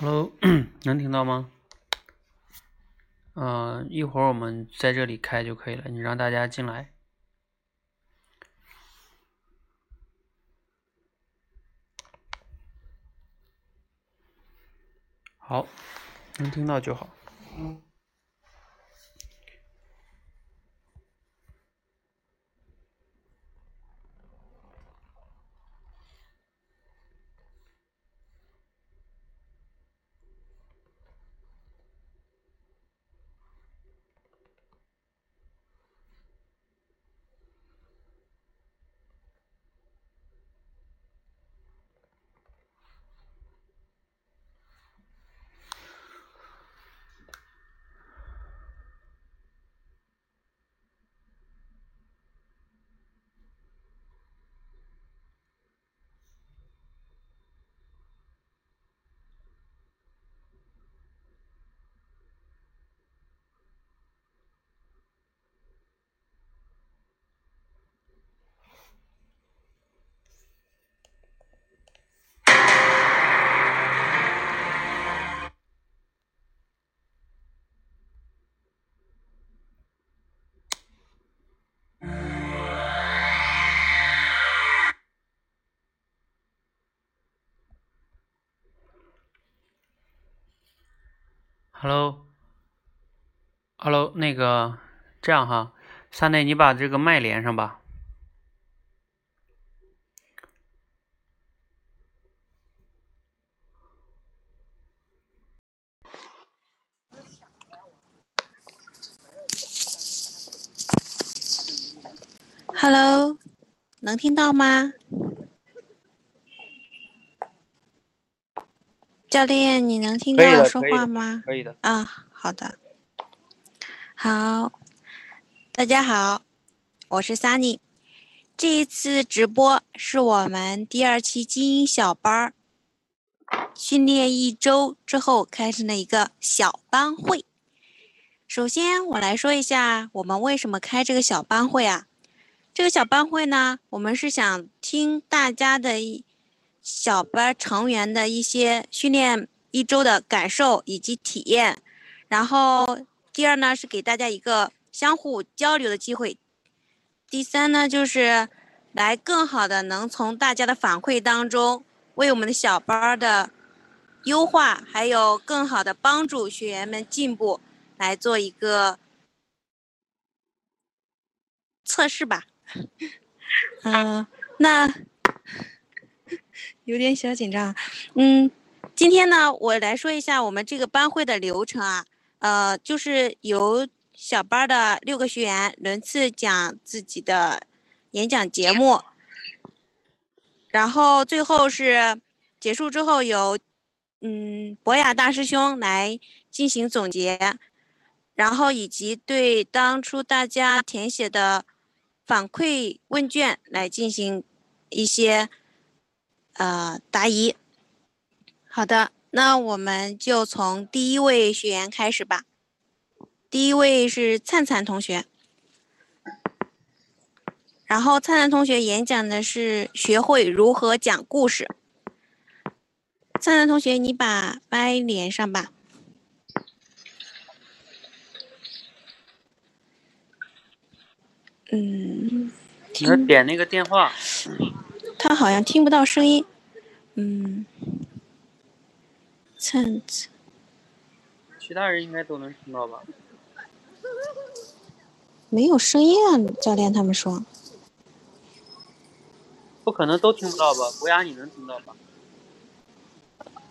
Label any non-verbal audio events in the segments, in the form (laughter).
Hello，(clears throat) 能听到吗？嗯、一会儿我们在这里开就可以了，你让大家进来。好，能听到就好。Hello，Hello，那个这样哈，三内你把这个麦连上吧。Hello，能听到吗？教练，你能听到我说话吗？可以的。啊，好的。好，大家好，我是 Sunny。这一次直播是我们第二期精英小班儿训练一周之后开始的一个小班会。首先，我来说一下我们为什么开这个小班会啊？这个小班会呢，我们是想听大家的一小班成员的一些训练一周的感受以及体验，然后第二呢是给大家一个相互交流的机会，第三呢就是来更好的能从大家的反馈当中，为我们的小班的优化，还有更好的帮助学员们进步，来做一个测试吧。(laughs) 嗯、那有点小紧张。嗯，今天呢，我来说一下我们这个班会的流程啊。呃，就是由小班的六个学员轮次讲自己的演讲节目，然后最后是结束之后由嗯博雅大师兄来进行总结，然后以及对当初大家填写的反馈问卷来进行一些呃答疑。好的，那我们就从第一位学员开始吧。第一位是灿灿同学，然后灿灿同学演讲的是学会如何讲故事。灿灿同学，你把麦连上吧。嗯，你要点那个电话，他好像听不到声音。嗯，灿灿，其他人应该都能听到吧？没有声音啊，教练他们说。不可能都听不到吧？博雅，你能听到吧？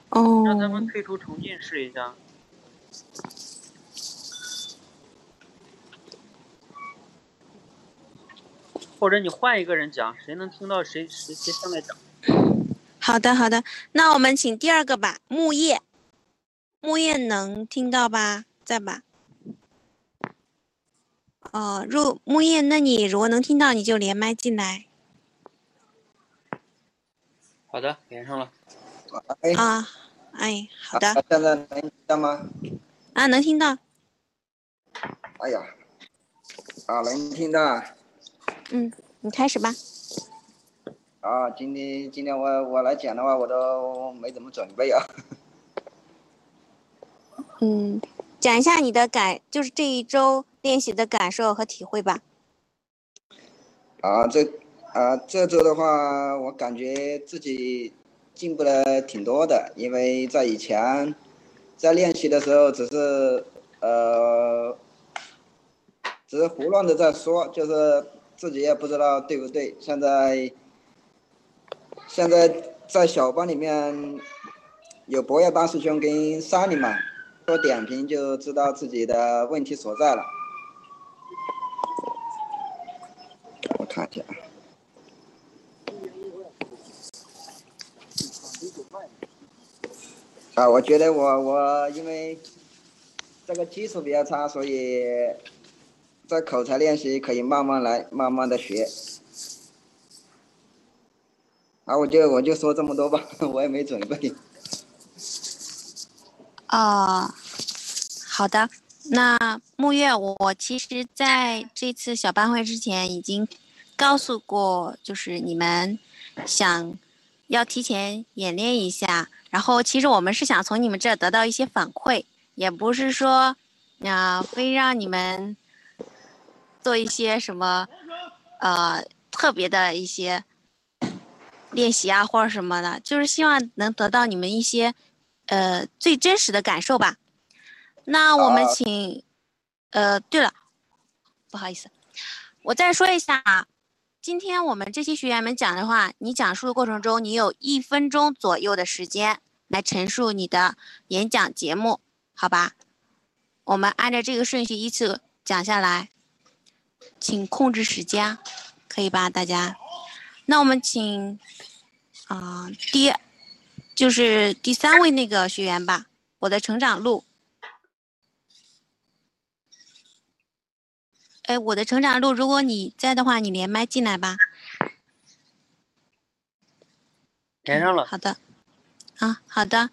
哦让他们哦，退出重进试一下。或者你换一个人讲，谁能听到谁谁谁上来讲。好的好的，那我们请第二个吧，木叶。木叶能听到吧？在吧？哦，如木叶，那你如果能听到，你就连麦进来好的，连上了。哎，啊。哎，好的啊现在能听到吗？啊，能听到。哎呀，啊，能听到啊！嗯，你开始吧。啊，今天今天我我来讲的话，我都没怎么准备啊。(laughs) 嗯，讲一下你的感，就是这一周练习的感受和体会吧。啊，这啊这周的话，我感觉自己进步了挺多的，因为在以前在练习的时候，只是呃，只是胡乱的在说，就是自己也不知道对不对。现在现在在小班里面有博雅大师兄跟沙尼嘛，多点评就知道自己的问题所在了。我看一下。啊，我觉得我我因为这个基础比较差，所以在口才练习可以慢慢来，慢慢的学。啊，我就我就说这么多吧，(laughs) 我也没准备。哦，好的。那木月，我其实在这次小班会之前已经告诉过，就是你们想要提前演练一下，然后其实我们是想从你们这得到一些反馈，也不是说啊非让你们做一些什么呃特别的一些练习啊或者什么的，就是希望能得到你们一些呃最真实的感受吧。那我们请，呃，对了，不好意思，我再说一下啊，今天我们这些学员们讲的话，你讲述的过程中，你有一分钟左右的时间来陈述你的演讲节目，好吧？我们按照这个顺序依次讲下来，请控制时间，可以吧，大家？那我们请，啊，第，就是第三位那个学员吧，我的成长路。哎，我的成长路，如果你在的话，你连麦进来吧。连上了。好的，啊，好的。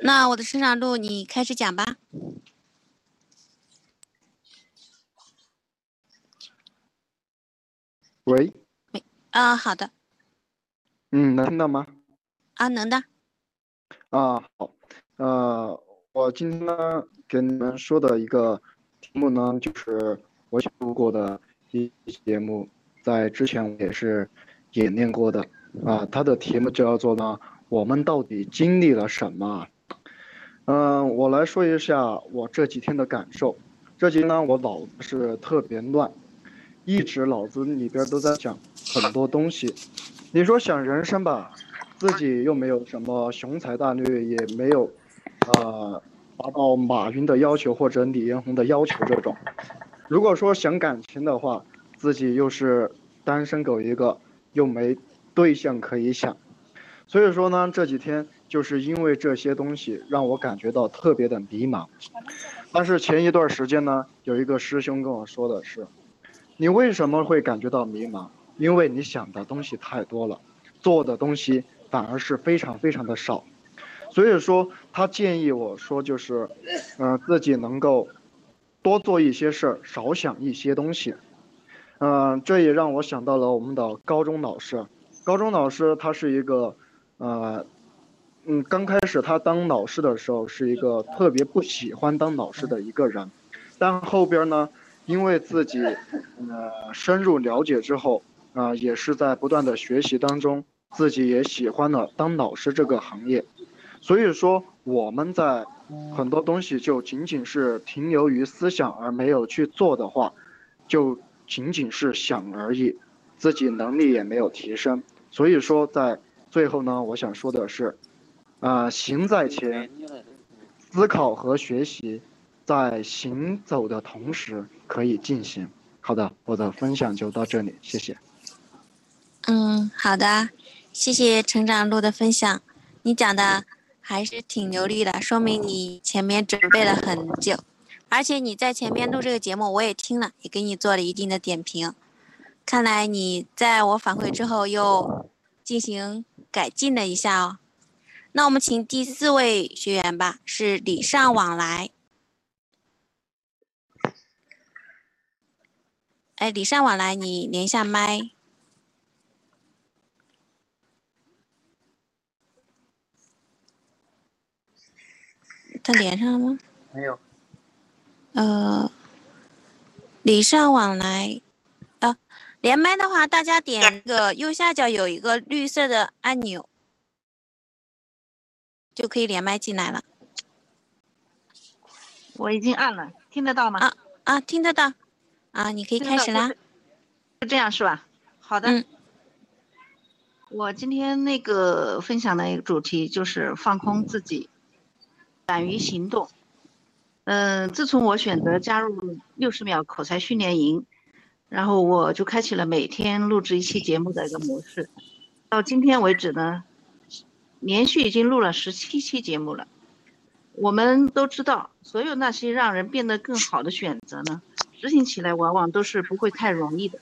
那我的成长路，你开始讲吧。喂。喂。啊，好的。嗯，能听到吗？啊，能的。啊，好。呃，我今天呢，跟你们说的一个题目呢，就是。我录过的一节目，在之前也是演练过的啊。它的题目叫做呢，我们到底经历了什么？嗯，我来说一下我这几天的感受。这几天呢，我脑子是特别乱，一直脑子里边都在想很多东西。你说想人生吧，自己又没有什么雄才大略，也没有呃达到马云的要求或者李彦宏的要求这种。如果说想感情的话，自己又是单身狗一个，又没对象可以想，所以说呢，这几天就是因为这些东西让我感觉到特别的迷茫。但是前一段时间呢，有一个师兄跟我说的是，你为什么会感觉到迷茫？因为你想的东西太多了，做的东西反而是非常非常的少。所以说他建议我说就是，嗯，自己能够。多做一些事儿，少想一些东西。嗯，这也让我想到了我们的高中老师。高中老师他是一个，呃，嗯，刚开始他当老师的时候是一个特别不喜欢当老师的一个人，但后边呢，因为自己呃深入了解之后，啊，也是在不断的学习当中，自己也喜欢了当老师这个行业。所以说我们在。很多东西就仅仅是停留于思想而没有去做的话，就仅仅是想而已，自己能力也没有提升。所以说，在最后呢，我想说的是，啊，行在前，思考和学习在行走的同时可以进行。好的，我的分享就到这里，谢谢。嗯，好的，谢谢成长路的分享，你讲的。还是挺流利的，说明你前面准备了很久，而且你在前面录这个节目，我也听了，也给你做了一定的点评。看来你在我反馈之后又进行改进了一下哦。那我们请第四位学员吧，是礼尚往来。哎，礼尚往来，你连一下麦。他连上了吗？没有。呃，礼尚往来，啊，连麦的话，大家点那个右下角有一个绿色的按钮，就可以连麦进来了。我已经按了，听得到吗？啊啊，听得到。啊，你可以开始啦。就这样是吧？好的。嗯。我今天那个分享的一个主题就是放空自己，敢于行动。嗯，自从我选择加入六十秒口才训练营，然后我就开启了每天录制一期节目的一个模式。到今天为止呢，连续已经录了十七期节目了。我们都知道，所有那些让人变得更好的选择呢，执行起来往往都是不会太容易的。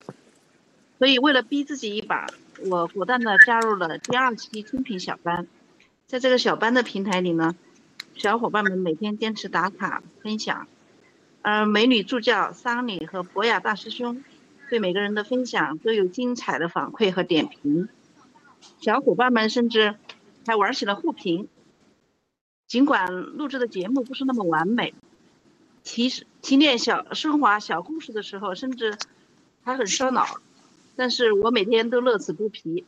所以，为了逼自己一把，我果断的加入了第二期精品小班。在这个小班的平台里呢，小伙伴们每天坚持打卡分享，而美女助教桑尼和博雅大师兄对每个人的分享都有精彩的反馈和点评。小伙伴们甚至还玩起了互评。尽管录制的节目不是那么完美，提提炼小升华小故事的时候，甚至还很烧脑，但是我每天都乐此不疲，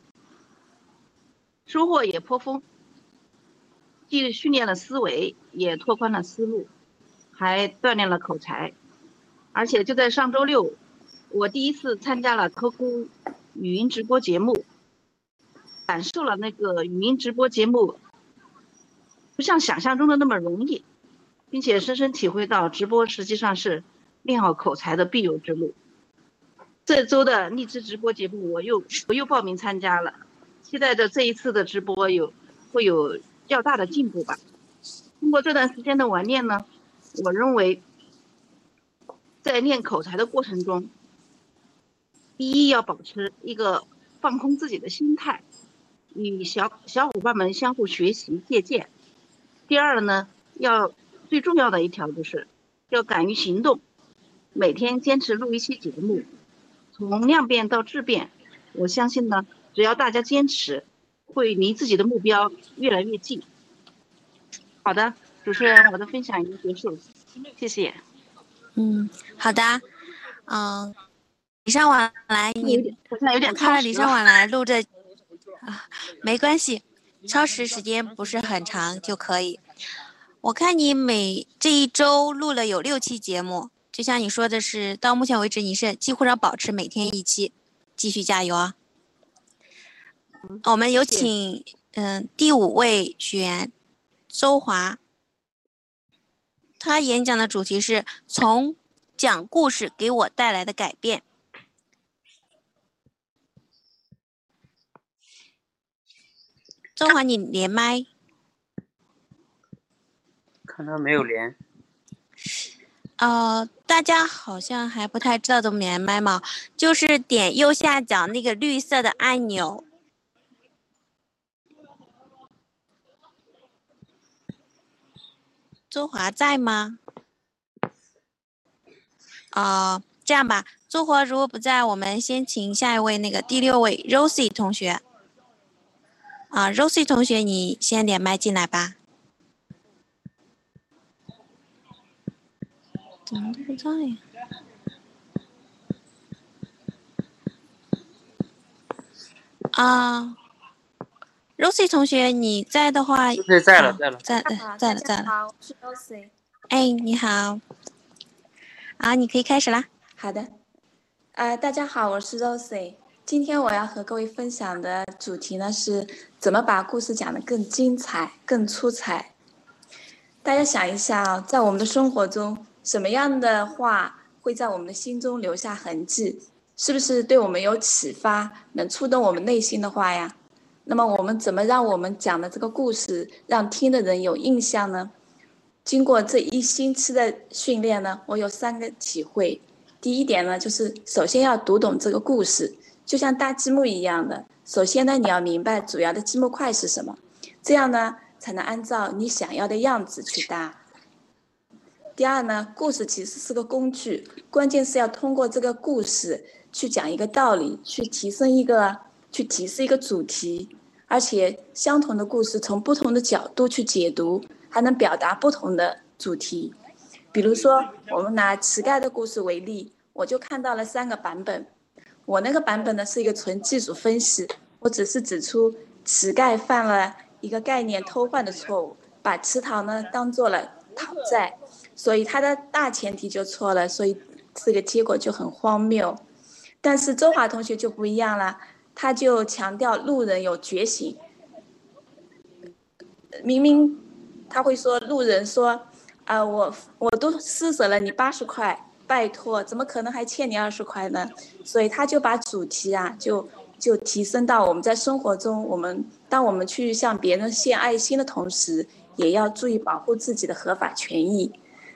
收获也颇丰，既训练了思维，也拓宽了思路，还锻炼了口才，而且就在上周六，我第一次参加了 QQ 语音直播节目，感受了那个语音直播节目。不像想象中的那么容易，并且深深体会到直播实际上是练好口才的必由之路。这周的荔枝直播节目，我又我又报名参加了，期待着这一次的直播有会有较大的进步吧。通过这段时间的玩练呢，我认为在练口才的过程中，第一要保持一个放空自己的心态，与小小伙伴们相互学习借鉴。第二呢，要最重要的一条就是，要敢于行动，每天坚持录一期节目，从量变到质变，我相信呢，只要大家坚持，会离自己的目标越来越近。好的，主持人，我的分享已经结束，谢谢。嗯，好的，嗯，礼尚往来，你我现在有点看了礼尚往来录着，啊，没关系。超时时间不是很长就可以。我看你每这一周录了有六期节目，就像你说的是，到目前为止你是几乎上保持每天一期，继续加油啊！我们有请嗯第五位学员周华，他演讲的主题是从讲故事给我带来的改变。周华，你连麦？看他没有连。呃，大家好像还不太知道怎么连麦嘛，就是点右下角那个绿色的按钮。周华在吗？啊，这样吧，周华如果不在，我们先请下一位那个第六位 Rosie 同学。啊，Rosie 同学，你先连麦进来吧。怎么都不在呀？啊，Rosie 同学，你在的话，在在了，在了，在了，在了，在了。好，是 Rosie。哎，你好。啊，你可以开始啦。好的。呃，大家好，我是 Rosie。今天我要和各位分享的主题呢，是怎么把故事讲得更精彩、更出彩。大家想一下，在我们的生活中，什么样的话会在我们的心中留下痕迹？是不是对我们有启发、能触动我们内心的话呀？那么我们怎么让我们讲的这个故事让听的人有印象呢？经过这一星期的训练呢，我有三个体会。第一点呢，就是首先要读懂这个故事。就像搭积木一样的，首先呢，你要明白主要的积木块是什么，这样呢，才能按照你想要的样子去搭。第二呢，故事其实是个工具，关键是要通过这个故事去讲一个道理，去提升一个，去提示一个主题，而且相同的故事从不同的角度去解读，还能表达不同的主题。比如说，我们拿乞丐的故事为例，我就看到了三个版本。我那个版本呢是一个纯技术分析，我只是指出乞丐犯了一个概念偷换的错误，把乞讨呢当做了讨债，所以它的大前提就错了，所以这个结果就很荒谬。但是周华同学就不一样了，他就强调路人有觉醒。明明他会说路人说。啊，我我都施舍了你八十块，拜托，怎么可能还欠你二十块呢？所以他就把主题啊，就就提升到我们在生活中，我们当我们去向别人献爱心的同时，也要注意保护自己的合法权益。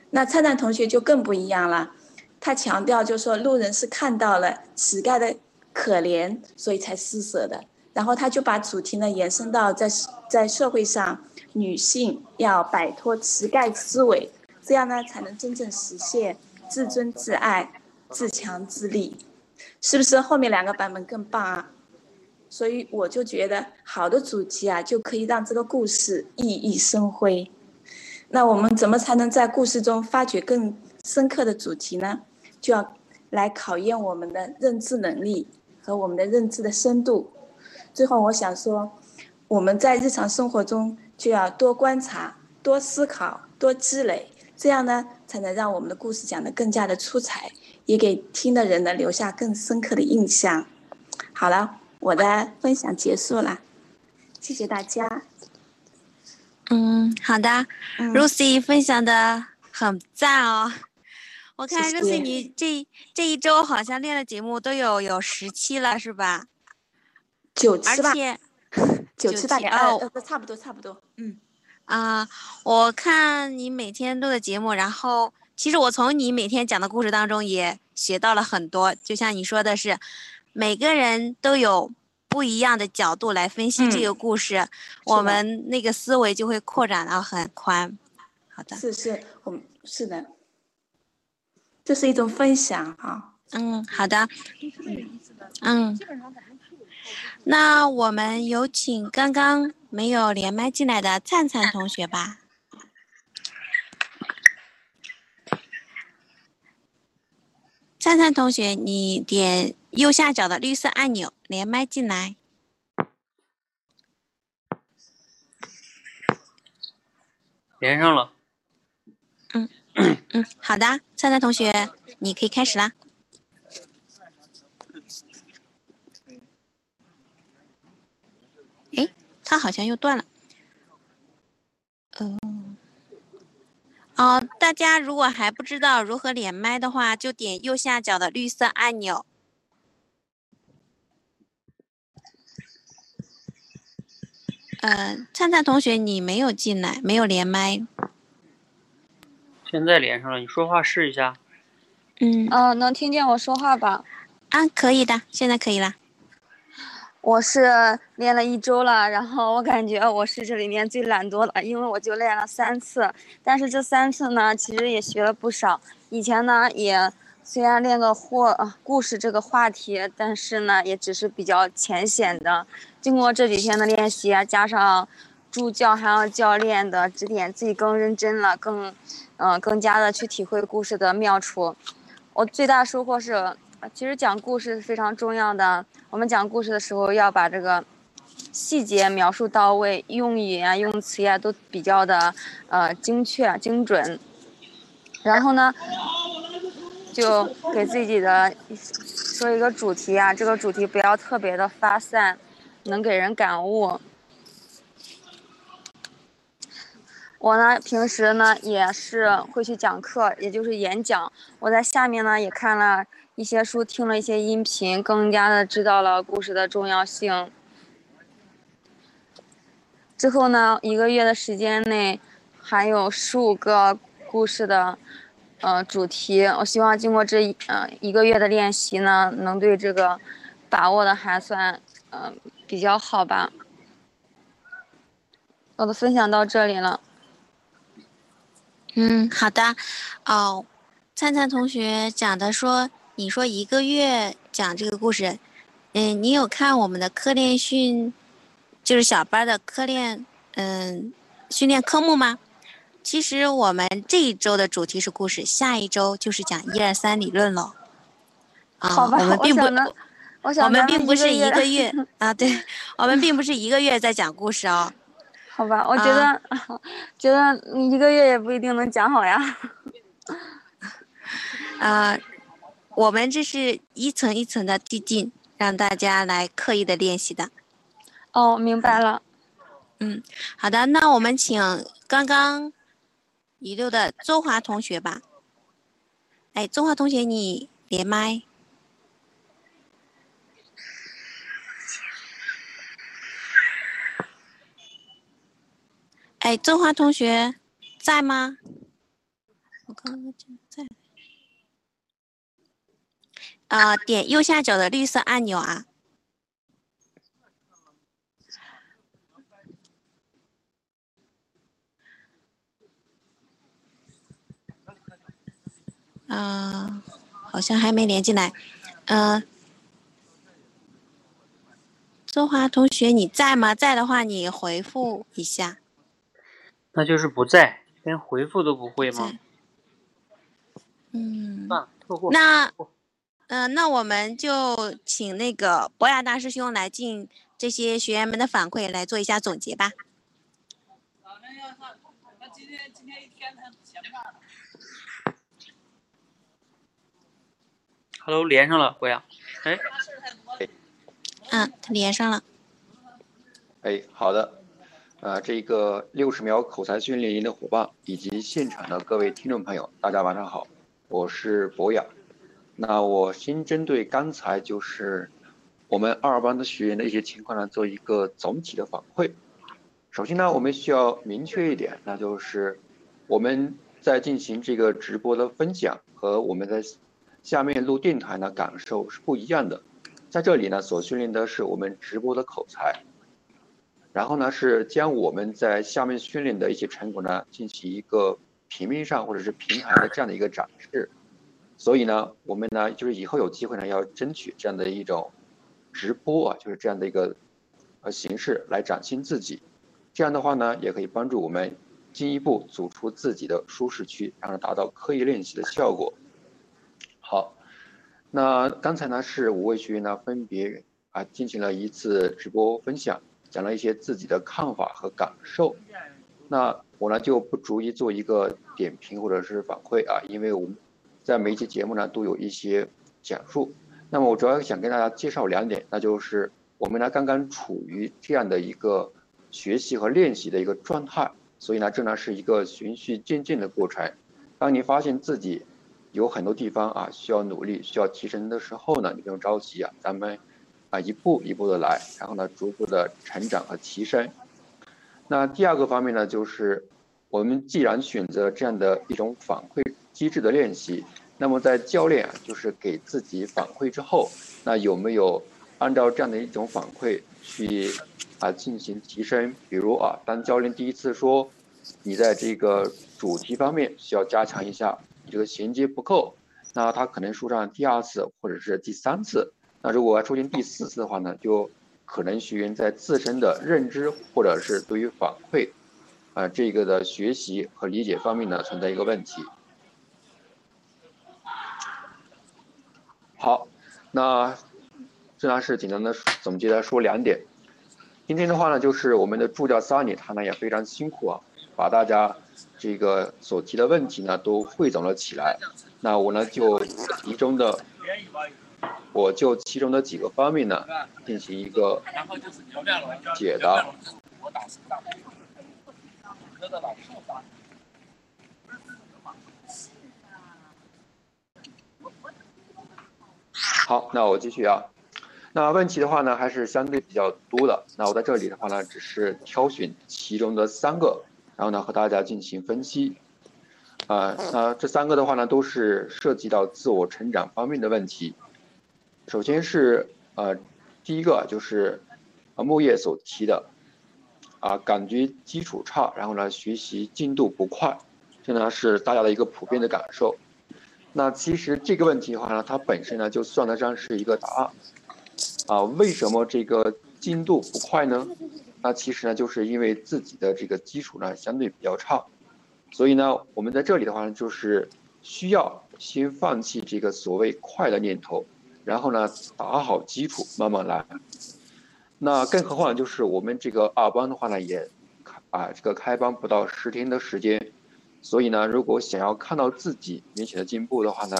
那灿灿同学就更不一样了，他强调就是说路人是看到了乞丐的可怜，所以才施舍的。然后他就把主题呢延伸到在在社会上。女性要摆脱乞丐思维，这样呢才能真正实现自尊自爱、自强自立，是不是？后面两个版本更棒啊！所以我就觉得，好的主题啊，就可以让这个故事熠熠生辉。那我们怎么才能在故事中发掘更深刻的主题呢？就要来考验我们的认知能力和我们的认知的深度。最后，我想说，我们在日常生活中。就要多观察、多思考、多积累，这样呢，才能让我们的故事讲得更加的出彩，也给听的人呢留下更深刻的印象。好了，我的分享结束了，谢谢大家。嗯，好的，Lucy 分享的很赞哦。我看 Lucy 你这这一周好像练的节目都有有十期了，是吧？九期吧。九七八哦，差不多差不多。嗯，啊，我看你每天录的节目，然后其实我从你每天讲的故事当中也学到了很多。就像你说的是，每个人都有不一样的角度来分析这个故事，我们那个思维就会扩展到很宽。好的，是是，我是的，这是一种分享啊。嗯，好的。嗯。那我们有请刚刚没有连麦进来的灿灿同学吧。灿灿同学，你点右下角的绿色按钮，连麦进来。连上了。嗯嗯，好的，灿灿同学，你可以开始啦。它好像又断了。嗯，哦，大家如果还不知道如何连麦的话，就点右下角的绿色按钮。嗯，灿灿同学，你没有进来，没有连麦。现在连上了，你说话试一下。嗯。哦，能听见我说话吧？啊，可以的，现在可以了。我是练了一周了，然后我感觉我是这里面最懒惰的，因为我就练了三次，但是这三次呢，其实也学了不少。以前呢，也虽然练个或故事这个话题，但是呢，也只是比较浅显的。经过这几天的练习，加上助教还有教练的指点，自己更认真了，更嗯，更加的去体会故事的妙处。我最大收获是。其实讲故事是非常重要的。我们讲故事的时候要把这个细节描述到位，用语啊、用词呀都比较的呃精确、精准。然后呢，就给自己的说一个主题啊，这个主题不要特别的发散，能给人感悟。我呢，平时呢也是会去讲课，也就是演讲。我在下面呢也看了。一些书听了一些音频，更加的知道了故事的重要性。之后呢，一个月的时间内，还有十五个故事的，呃，主题。我希望经过这呃一个月的练习呢，能对这个把握的还算呃比较好吧。我的分享到这里了。嗯，好的。哦，灿灿同学讲的说。你说一个月讲这个故事，嗯，你有看我们的课练训，就是小班的课练，嗯，训练科目吗？其实我们这一周的主题是故事，下一周就是讲一二三理论了。啊，好吧，我们并不，我想我们并不是一个月 (laughs) 啊，对，我们并不是一个月在讲故事哦。(laughs) 好吧，我觉得、啊觉得你一个月也不一定能讲好呀。(laughs) 啊，我们这是一层一层的递进，让大家来刻意的练习的。哦，明白了。嗯，好的，那我们请刚刚遗留的周华同学吧。哎，周华同学，你连麦。哎，周华同学在吗？我刚刚讲在。啊、点右下角的绿色按钮啊。啊、好像还没连进来。嗯、周华同学你在吗？在的话，你回复一下。那就是不在，连回复都不会吗？嗯。那，嗯、那我们就请那个博雅大师兄来进这些学员们的反馈来做一下总结吧。Hello，连上了，博雅。哎，嗯，他连上了。哎，好的，呃，这个六十秒口才训练营的伙伴以及现场的各位听众朋友，大家晚上好，我是博雅。那我先针对刚才就是我们二班的学员的一些情况呢，做一个总体的反馈。首先呢，我们需要明确一点，那就是我们在进行这个直播的分享和我们在下面录电台呢感受是不一样的。在这里呢，所训练的是我们直播的口才。然后呢，是将我们在下面训练的一些成果呢，进行一个平面上或者是平台的这样的一个展示。所以呢，我们呢，就是以后有机会呢，要争取这样的一种直播啊，就是这样的一个呃形式来展现自己。这样的话呢，也可以帮助我们进一步走出自己的舒适区，然后达到刻意练习的效果。好，那刚才呢是五位学员呢分别啊进行了一次直播分享。讲了一些自己的看法和感受，那我呢就不逐一做一个点评或者是反馈啊，因为我们在每一期节目呢都有一些讲述。那么我主要想跟大家介绍两点，那就是我们呢刚刚处于这样的一个学习和练习的一个状态，所以呢这呢是一个循序渐进的过程。当你发现自己有很多地方啊需要努力、需要提升的时候呢，你不用着急啊，咱们。啊，一步一步的来，然后呢，逐步的成长和提升。那第二个方面呢，就是我们既然选择这样的一种反馈机制的练习，那么在教练啊，就是给自己反馈之后，那有没有按照这样的一种反馈去啊进行提升？比如啊，当教练第一次说你在这个主题方面需要加强一下，你这个衔接不够，那他可能说上第二次或者是第三次。那如果出现第四次的话呢，就可能学员在自身的认知或者是对于反馈，啊、这个的学习和理解方面呢存在一个问题。好，那这呢是简单的总结来说两点。今天的话呢，就是我们的助教 Sunny 他呢也非常辛苦啊，把大家这个所提的问题呢都汇总了起来。那我呢就其中的。我就其中的几个方面呢，进行一个解答。好，那我继续啊。那问题的话呢，还是相对比较多的。那我在这里的话呢，只是挑选其中的三个，然后呢和大家进行分析。啊、那这三个的话呢，都是涉及到自我成长方面的问题。首先是呃，第一个就是啊木叶所提的啊，感觉基础差，然后呢学习进度不快，这呢是大家的一个普遍的感受。那其实这个问题的话呢，它本身呢就算得上是一个答案啊。为什么这个进度不快呢？那其实呢就是因为自己的这个基础呢相对比较差。所以呢，我们在这里的话呢，就是需要先放弃这个所谓快的念头，然后呢，打好基础，慢慢来。那更何况就是我们这个二班的话呢，也啊这个开班不到十天的时间，所以呢，如果想要看到自己明显的进步的话呢，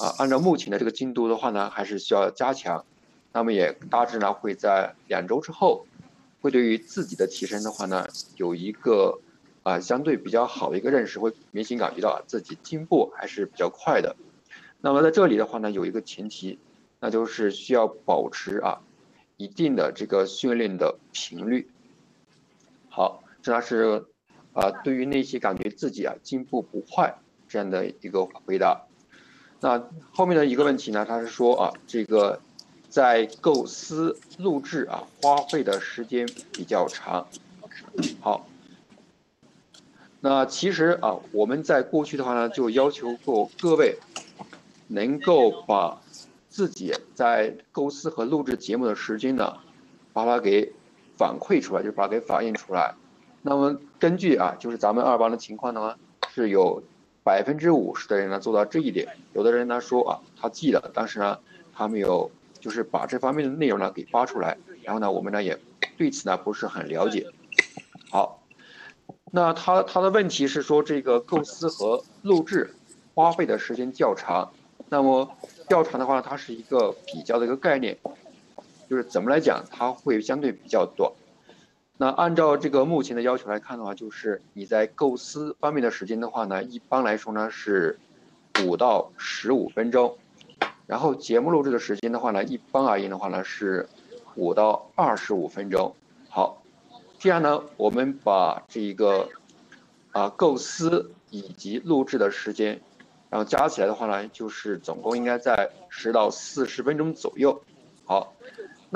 啊，按照目前的这个进度的话呢，还是需要加强。那么也大致呢会在两周之后，会对于自己的提升的话呢，有一个啊相对比较好的一个认识，会明显感觉到自己进步还是比较快的。那么在这里的话呢，有一个前提，那就是需要保持啊。一定的这个训练的频率。好，这是啊，对于那些感觉自己啊进步不快这样的一个回答。那后面的一个问题呢，他是说啊，这个在构思录制啊花费的时间比较长。好，那其实啊，我们在过去的话呢，就要求过各位能够把。自己在构思和录制节目的时间呢，把它给反馈出来，就把它给反映出来。那么根据啊，就是咱们二班的情况呢，是有百分之五十的人呢做到这一点。有的人呢说啊，他记了，但是呢，他没有就是把这方面的内容呢给发出来。然后呢，我们呢也对此呢不是很了解。好，那他他的问题是说这个构思和录制花费的时间较长，那么。较长的话，它是一个比较的一个概念，就是怎么来讲，它会相对比较短。那按照这个目前的要求来看的话，就是你在构思方面的时间的话呢，一般来说呢是五到十五分钟，然后节目录制的时间的话呢，一般而言的话呢是五到二十五分钟。好，这样呢，我们把这一个啊构思以及录制的时间。然后加起来的话呢，就是总共应该在十到四十分钟左右。好，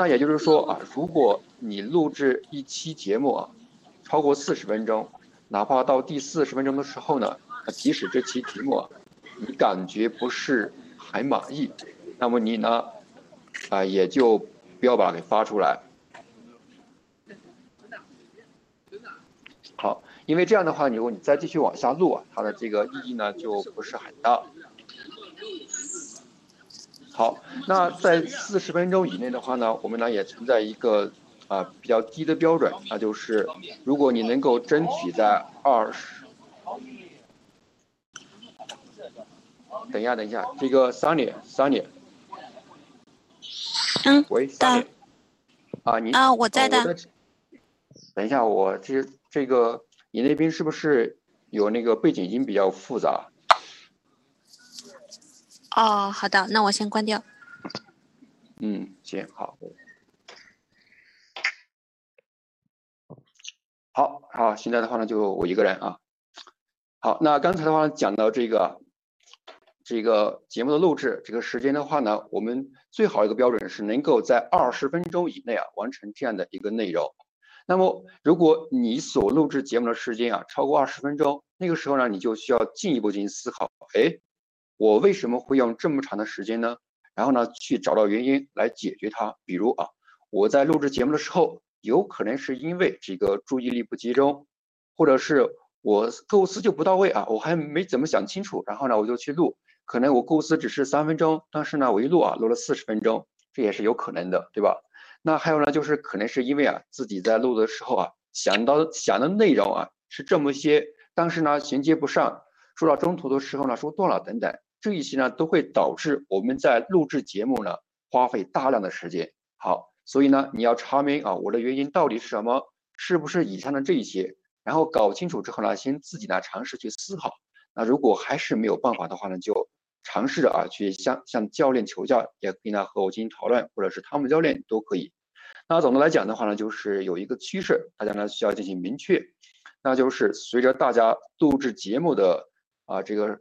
那也就是说啊，如果你录制一期节目啊，超过四十分钟，哪怕到第四十分钟的时候呢，即使这期节目啊，你感觉不是很满意，那么你呢，啊，也就不要把它给发出来。好。因为这样的话，如果你再继续往下录啊，它的这个意义呢就不是很大。好，那在四十分钟以内的话呢，我们呢也存在一个啊比较低的标准，那就是如果你能够争取在二十，等一下，等一下，这个 Sunny，Sunny，嗯，喂，Sunny，啊，你啊，我在的。等一下，我这这个。你那边是不是有那个背景音比较复杂？哦，好的，那我先关掉。嗯，行，好。好好，现在的话呢，就我一个人啊。好，那刚才的话讲到这个这个节目的录制，这个时间的话呢，我们最好一个标准是能够在二十分钟以内啊完成这样的一个内容。那么，如果你所录制节目的时间啊超过二十分钟，那个时候呢，你就需要进一步进行思考。哎，我为什么会用这么长的时间呢？然后呢，去找到原因来解决它。比如啊，我在录制节目的时候，有可能是因为这个注意力不集中，或者是我构思就不到位啊，我还没怎么想清楚，然后呢，我就去录，可能我构思只是三分钟，但是呢，我一录啊，录了四十分钟，这也是有可能的，对吧？那还有呢，就是可能是因为啊，自己在录的时候啊，想到想的内容啊是这么些，但是呢衔接不上，说到中途的时候呢说断了等等，这一些呢都会导致我们在录制节目呢花费大量的时间。好，所以呢你要查明啊我的原因到底是什么，是不是以上的这一些，然后搞清楚之后呢，先自己呢尝试去思考。那如果还是没有办法的话呢，就。尝试着啊，去向向教练求教，也可以呢和我进行讨论，或者是汤姆教练都可以。那总的来讲的话呢，就是有一个趋势，大家呢需要进行明确，那就是随着大家录制节目的啊这个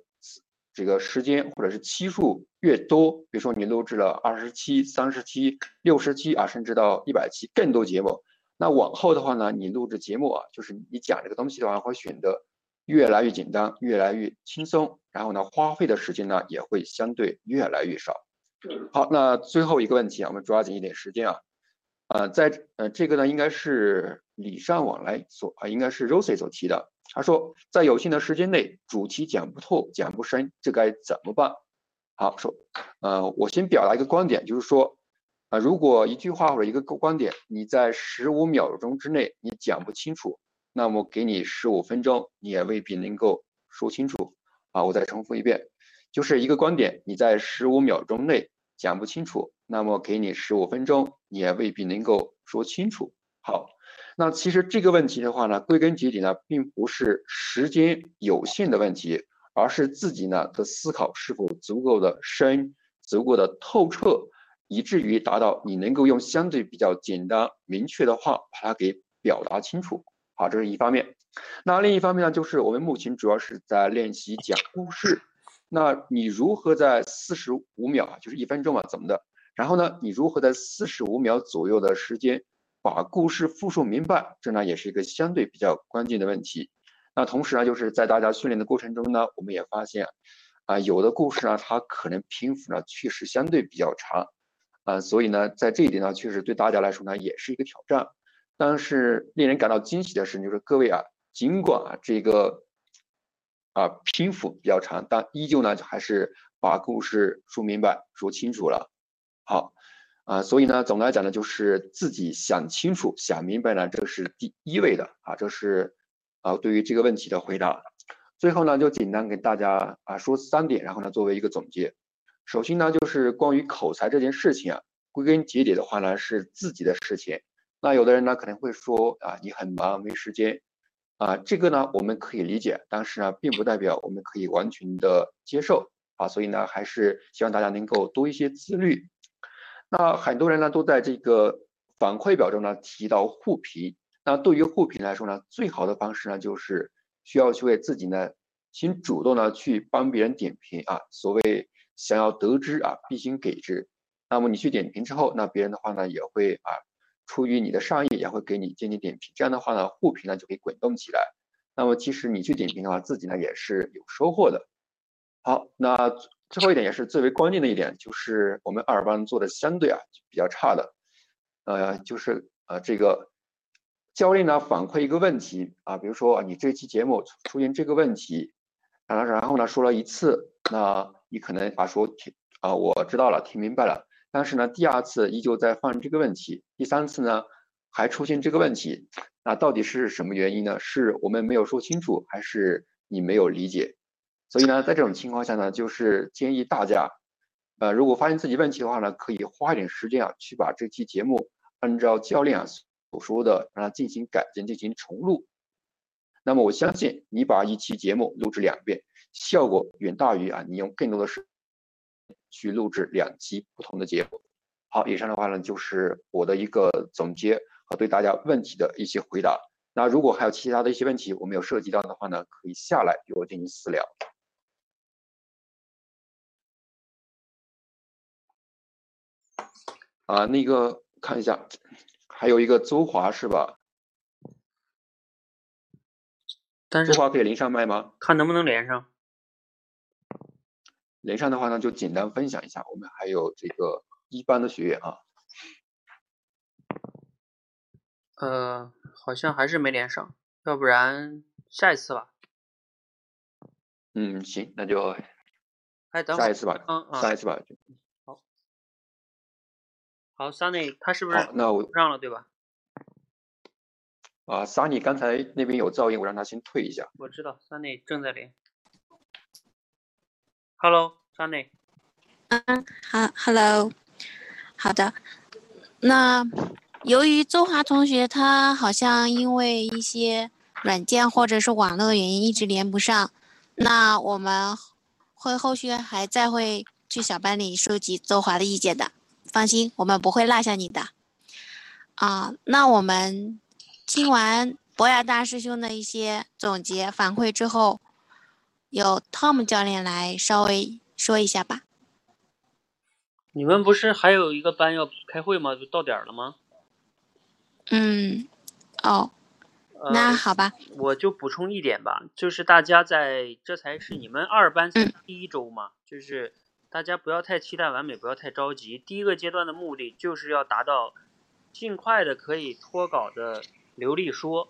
这个时间或者是期数越多，比如说你录制了二十期、三十期、六十期啊，甚至到一百期更多节目，那往后的话呢，你录制节目啊，就是你讲这个东西的话，会选择越来越简单，越来越轻松。然后呢，花费的时间呢也会相对越来越少。好，那最后一个问题啊，我们抓紧一点时间啊。呃，在呃这个呢，应该是礼尚往来所啊，应该是 Rosie 所提的。他说在有限的时间内，主题讲不透、讲不深，这该怎么办？好说，呃，我先表达一个观点，就是说，啊，如果一句话或者一个观点，你在十五秒钟之内你讲不清楚，那么给你十五分钟，你也未必能够说清楚。啊，我再重复一遍，就是一个观点，你在十五秒钟内讲不清楚，那么给你十五分钟，你也未必能够说清楚。好。那其实这个问题的话呢，归根结底呢，并不是时间有限的问题，而是自己呢的思考是否足够的深、足够的透彻，以至于达到你能够用相对比较简单明确的话把它给表达清楚。好，这是一方面。那另一方面呢，就是我们目前主要是在练习讲故事。那你如何在四十五秒，就是一分钟嘛，怎么的？然后呢，你如何在四十五秒左右的时间？把故事复述明白，这呢也是一个相对比较关键的问题。那同时呢，就是在大家训练的过程中呢，我们也发现，啊，有的故事呢，它可能篇幅呢确实相对比较长，啊，所以呢，在这一点呢，确实对大家来说呢，也是一个挑战。但是令人感到惊喜的是，就是各位啊，尽管这个啊篇幅比较长，但依旧呢还是把故事说明白、说清楚了。好。啊，所以呢，总的来讲呢，就是自己想清楚、想明白呢，这是第一位的啊，这是啊对于这个问题的回答。最后呢，就简单给大家啊说三点，然后呢作为一个总结。首先呢，就是关于口才这件事情啊，归根结底的话呢是自己的事情。那有的人呢可能会说啊，你很忙没时间啊，这个呢我们可以理解，但是呢并不代表我们可以完全的接受啊，所以呢还是希望大家能够多一些自律。那很多人呢都在这个反馈表中呢提到互评。那对于互评来说呢，最好的方式呢就是需要去为自己呢先主动的去帮别人点评啊。所谓想要得之啊，必先给之。那么你去点评之后，那别人的话呢也会啊出于你的善意，也会给你进行点评。这样的话呢，互评呢就可以滚动起来。那么其实你去点评的话，自己呢也是有收获的。好，那。最后一点也是最为关键的一点，就是我们二班做的相对啊比较差的，呃，就是呃这个教练呢反馈一个问题啊，比如说你这期节目出现这个问题，啊，然后呢说了一次，那你可能啊说听啊我知道了听明白了，但是呢第二次依旧在犯这个问题，第三次呢还出现这个问题，那到底是什么原因呢？是我们没有说清楚，还是你没有理解？所以呢，在这种情况下呢，就是建议大家，呃，如果发现自己问题的话呢，可以花一点时间啊，去把这期节目按照教练啊所说的，让它进行改进，进行重录。那么我相信，你把一期节目录制两遍，效果远大于啊，你用更多的时间去录制两期不同的节目。好，以上的话呢，就是我的一个总结和对大家问题的一些回答。那如果还有其他的一些问题我没有涉及到的话呢，可以下来与我进行私聊。啊，那个看一下，还有一个周华是吧？但是周华可以连上麦吗？看能不能连上。连上的话呢，就简单分享一下。我们还有这个一班的学员啊。呃，好像还是没连上，要不然下一次吧。嗯，行，那就哎，等下一次吧。嗯嗯，下一次吧。好，Sunny，他是不是那我让了对吧？啊，Sunny 刚才那边有噪音，我让他先退一下。我知道，Sunny 正在连。Hello，Sunny。嗯，好，Hello，好的。那由于周华同学他好像因为一些软件或者是网络的原因一直连不上，那我们会后续还再会去小班里收集周华的意见的。放心，我们不会落下你的。啊，那我们听完博雅大师兄的一些总结反馈之后，由 Tom 教练来稍微说一下吧。你们不是还有一个班要开会吗？就到点了吗？嗯，哦，那好吧。我就补充一点吧，就是大家在这才是你们二班第一周嘛，就是。大家不要太期待完美，不要太着急。第一个阶段的目的就是要达到尽快的可以脱稿的流利说，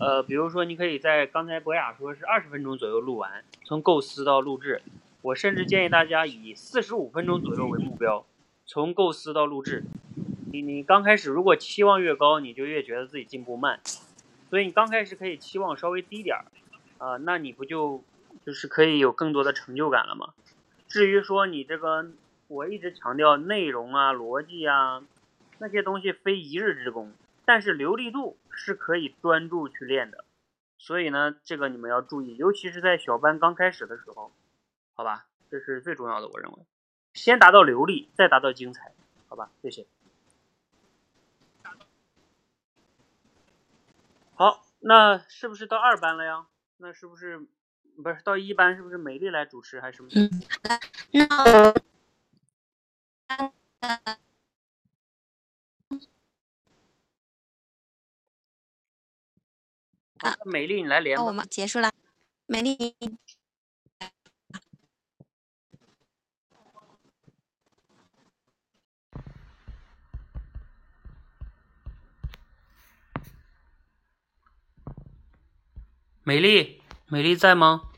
呃，比如说你可以在刚才博雅说是二十分钟左右录完，从构思到录制，我甚至建议大家以四十五分钟左右为目标，从构思到录制。你你刚开始如果期望越高，你就越觉得自己进步慢，所以你刚开始可以期望稍微低点儿，啊，那你不就就是可以有更多的成就感了吗？至于说你这个，我一直强调内容啊、逻辑啊那些东西非一日之功，但是流利度是可以专注去练的。所以呢，这个你们要注意，尤其是在小班刚开始的时候，好吧，这是最重要的，我认为，先达到流利，再达到精彩，好吧，谢谢。好，那是不是到二班了呀？那是不是不是到一班？是不是美丽来主持还是什么？嗯，那我好，美丽你来连吧。那我们结束了，美丽。美丽，美丽在吗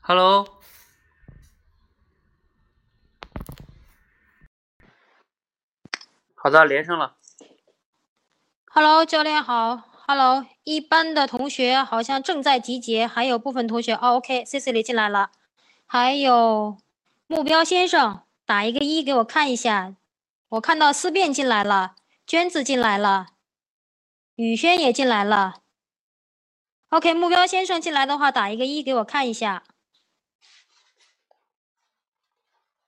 ？Hello，好的，连上了。Hello，教练好。Hello，一班的同学好像正在集结，还有部分同学哦，OK，Cecily 进来了，还有目标先生打一个一给我看一下。我看到思辨进来了，娟子进来了，宇轩也进来了。OK，目标先生进来的话，打一个一给我看一下。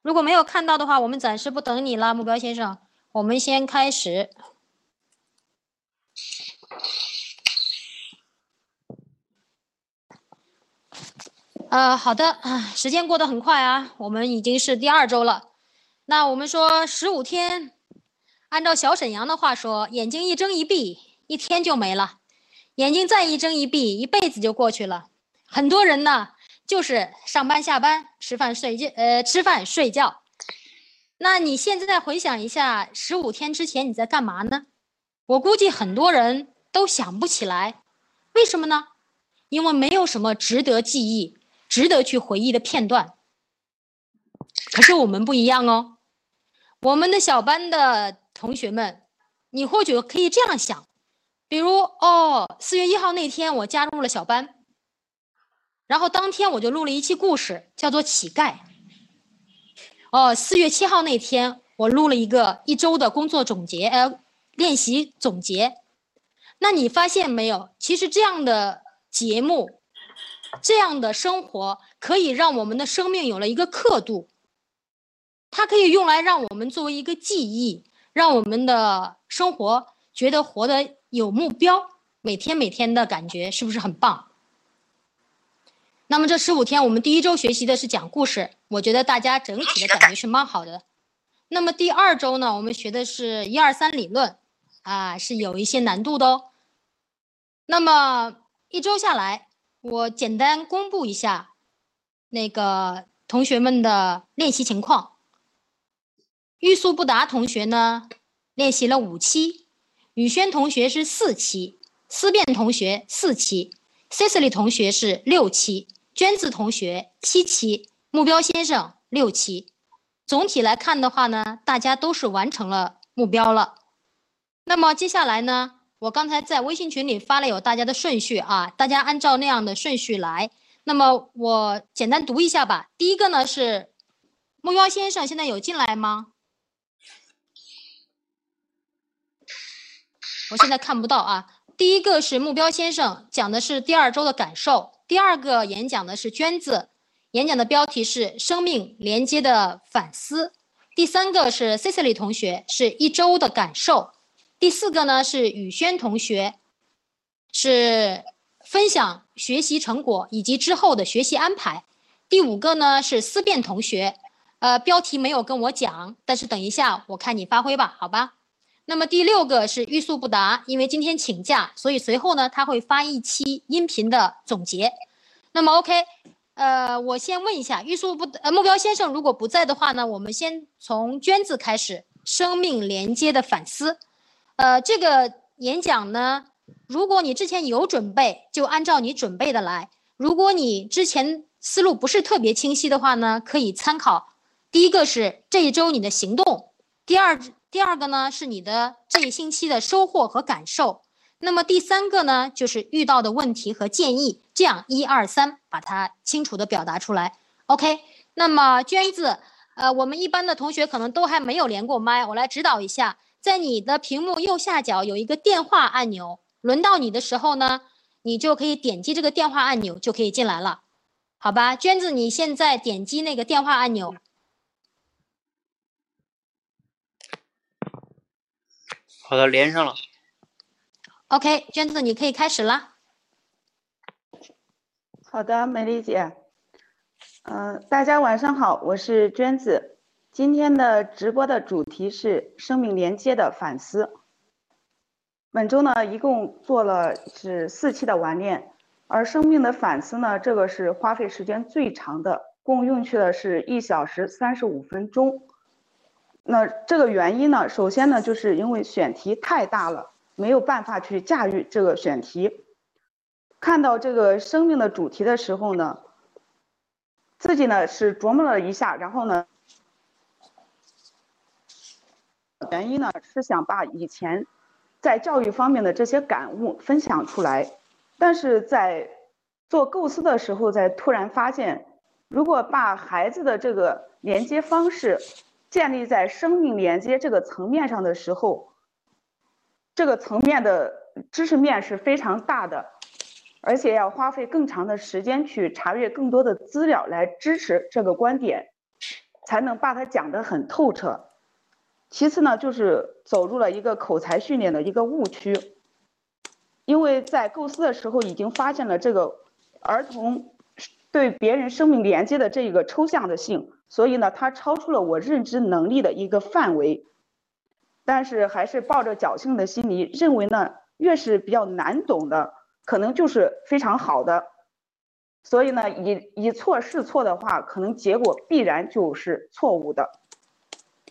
如果没有看到的话，我们暂时不等你了，目标先生，我们先开始。呃，好的啊，时间过得很快啊，我们已经是第二周了。那我们说十五天，按照小沈阳的话说，眼睛一睁一闭，一天就没了；眼睛再一睁一闭，一辈子就过去了。很多人呢，就是上班下班，吃饭睡觉，呃，吃饭睡觉。那你现在回想一下，十五天之前你在干嘛呢？我估计很多人都想不起来，为什么呢？因为没有什么值得记忆、值得去回忆的片段。可是我们不一样哦，我们的小班的同学们，你或许可以这样想，比如哦，四月一号那天我加入了小班，然后当天我就录了一期故事，叫做《乞丐》。哦，四月七号那天我录了一个一周的工作总结，呃，练习总结。那你发现没有？其实这样的节目，这样的生活，可以让我们的生命有了一个刻度。它可以用来让我们作为一个记忆，让我们的生活觉得活得有目标，每天每天的感觉是不是很棒？那么这十五天，我们第一周学习的是讲故事，我觉得大家整体的感觉是蛮好的。那么第二周呢，我们学的是一二三理论，啊，是有一些难度的哦。那么一周下来，我简单公布一下那个同学们的练习情况。玉素不达同学呢，练习了五期；宇轩同学是四期；思辨同学四期；Cecily 同学是六期；娟子同学七期；目标先生六期。总体来看的话呢，大家都是完成了目标了。那么接下来呢，我刚才在微信群里发了有大家的顺序啊，大家按照那样的顺序来。那么我简单读一下吧。第一个呢是目标先生，现在有进来吗？我现在看不到啊。第一个是目标先生，讲的是第二周的感受；第二个演讲的是娟子，演讲的标题是“生命连接的反思”；第三个是 Cecily 同学，是一周的感受；第四个呢是宇轩同学，是分享学习成果以及之后的学习安排；第五个呢是思辨同学，呃，标题没有跟我讲，但是等一下我看你发挥吧，好吧？那么第六个是欲速不达，因为今天请假，所以随后呢他会发一期音频的总结。那么 OK，呃，我先问一下，欲速不呃目标先生如果不在的话呢，我们先从娟子开始，生命连接的反思。呃，这个演讲呢，如果你之前有准备，就按照你准备的来；如果你之前思路不是特别清晰的话呢，可以参考。第一个是这一周你的行动，第二第二个呢是你的这一星期的收获和感受。那么第三个呢，就是遇到的问题和建议，这样一二三，把它清楚的表达出来。OK，那么娟子，呃，我们一般的同学可能都还没有连过麦，我来指导一下，在你的屏幕右下角有一个电话按钮，轮到你的时候呢，你就可以点击这个电话按钮，就可以进来了，好吧？娟子，你现在点击那个电话按钮。好的，连上了。OK，娟子，你可以开始了。好的，美丽姐。嗯，大家晚上好，我是娟子。今天的直播的主题是生命连接的反思。本周呢，一共做了是四期的晚练，而生命的反思呢，这个是花费时间最长的，共用去了是一小时三十五分钟。那这个原因呢，首先呢，就是因为选题太大了。没有办法去驾驭这个选题，看到这个生命的主题的时候呢，自己呢是琢磨了一下，然后呢，原因呢是想把以前在教育方面的这些感悟分享出来，但是在做构思的时候，在突然发现，如果把孩子的这个连接方式建立在生命连接这个层面上的时候。这个层面的知识面是非常大的，而且要花费更长的时间去查阅更多的资料来支持这个观点，才能把它讲得很透彻。其次呢，就是走入了一个口才训练的一个误区，因为在构思的时候已经发现了这个儿童对别人生命连接的这个抽象的性，所以呢，它超出了我认知能力的一个范围。但是还是抱着侥幸的心理，认为呢，越是比较难懂的，可能就是非常好的。所以呢，以以错试错的话，可能结果必然就是错误的。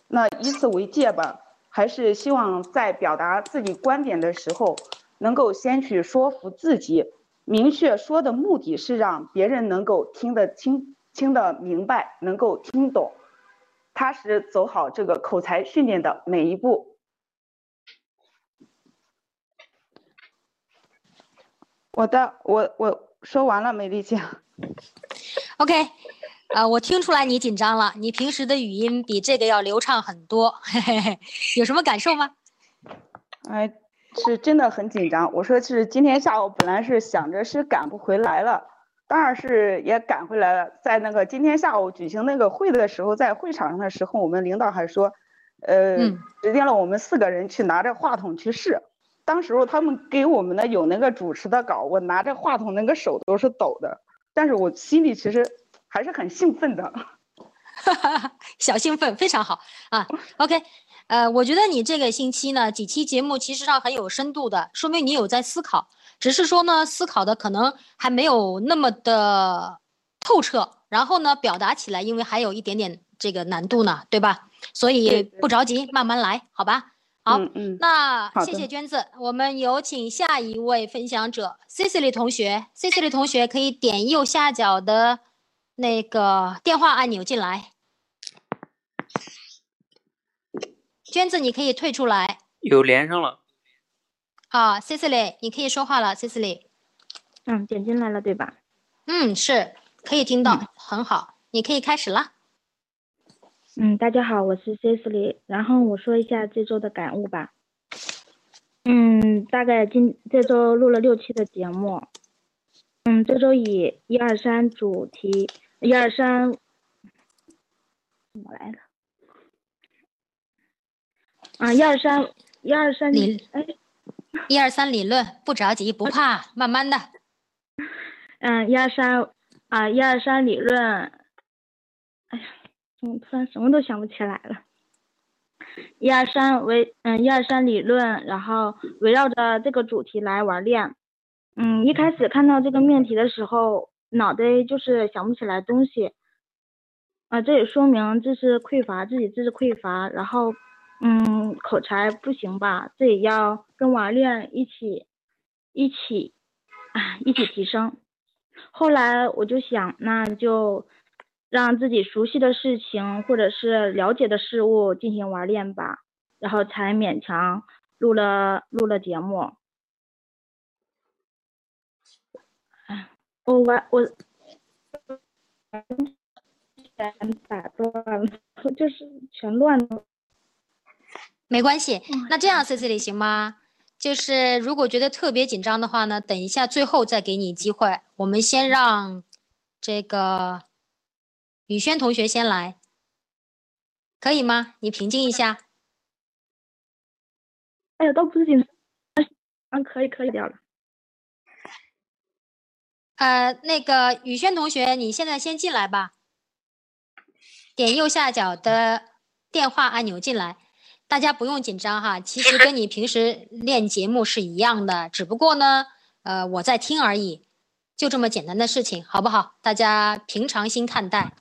那以此为戒吧，还是希望在表达自己观点的时候，能够先去说服自己，明确说的目的是让别人能够听得清、听得明白，能够听懂。踏实走好这个口才训练的每一步。我的，我我说完了，美丽姐。(laughs) OK，呃，我听出来你紧张了，你平时的语音比这个要流畅很多，嘿嘿嘿，有什么感受吗？哎，是真的很紧张。我说是今天下午本来是想着是赶不回来了。当然是也赶回来了，在那个今天下午举行那个会的时候，在会场上的时候，我们领导还说，呃，指定了我们四个人去拿着话筒去试。当时候他们给我们的有那个主持的稿，我拿着话筒那个手都是抖的，但是我心里其实还是很兴奋的，(laughs) 小兴奋非常好啊。OK，呃，我觉得你这个星期呢几期节目其实上很有深度的，说明你有在思考。只是说呢，思考的可能还没有那么的透彻，然后呢，表达起来因为还有一点点这个难度呢，对吧？所以不着急，慢慢来，好吧？好，嗯，那谢谢娟子，我们有请下一位分享者 Cecily 同学，Cecily 同学可以点右下角的那个电话按钮进来。娟子，你可以退出来。有连上了。啊，Cecily，你可以说话了，Cecily。嗯，点进来了，对吧？嗯，是可以听到，很好，你可以开始了。嗯，大家好，我是 Cecily，然后我说一下这周的感悟吧。嗯，大概今这周录了六期的节目。嗯，这周以一二三主题，一二三，怎么来了？啊，一二三，一二三，理哎。一二三理论不着急不怕，慢慢的。嗯，一二三啊，一二三理论。哎呀，怎么突然什么都想不起来了？一二三围嗯，一二三理论，然后围绕着这个主题来玩练。嗯，一开始看到这个命题的时候，脑袋就是想不起来东西。啊，这也说明知识匮乏，自己知识匮乏，然后，嗯，口才不行吧？这也要跟娃练一起，一起，啊，一起提升。后来我就想，那就让自己熟悉的事情或者是了解的事物进行玩练吧，然后才勉强录了录了节目。哎，我玩我。打断了，(laughs) 就是全乱了。没关系，那这样 C C 里行吗？就是如果觉得特别紧张的话呢，等一下最后再给你机会。我们先让这个宇轩同学先来，可以吗？你平静一下。哎呀，都不是紧张，啊，可以可以掉了。呃，那个宇轩同学，你现在先进来吧。点右下角的电话按钮进来，大家不用紧张哈，其实 (laughs) 跟你平时练节目是一样的，只不过呢，呃，我在听而已，就这么简单的事情，好不好？大家平常心看待。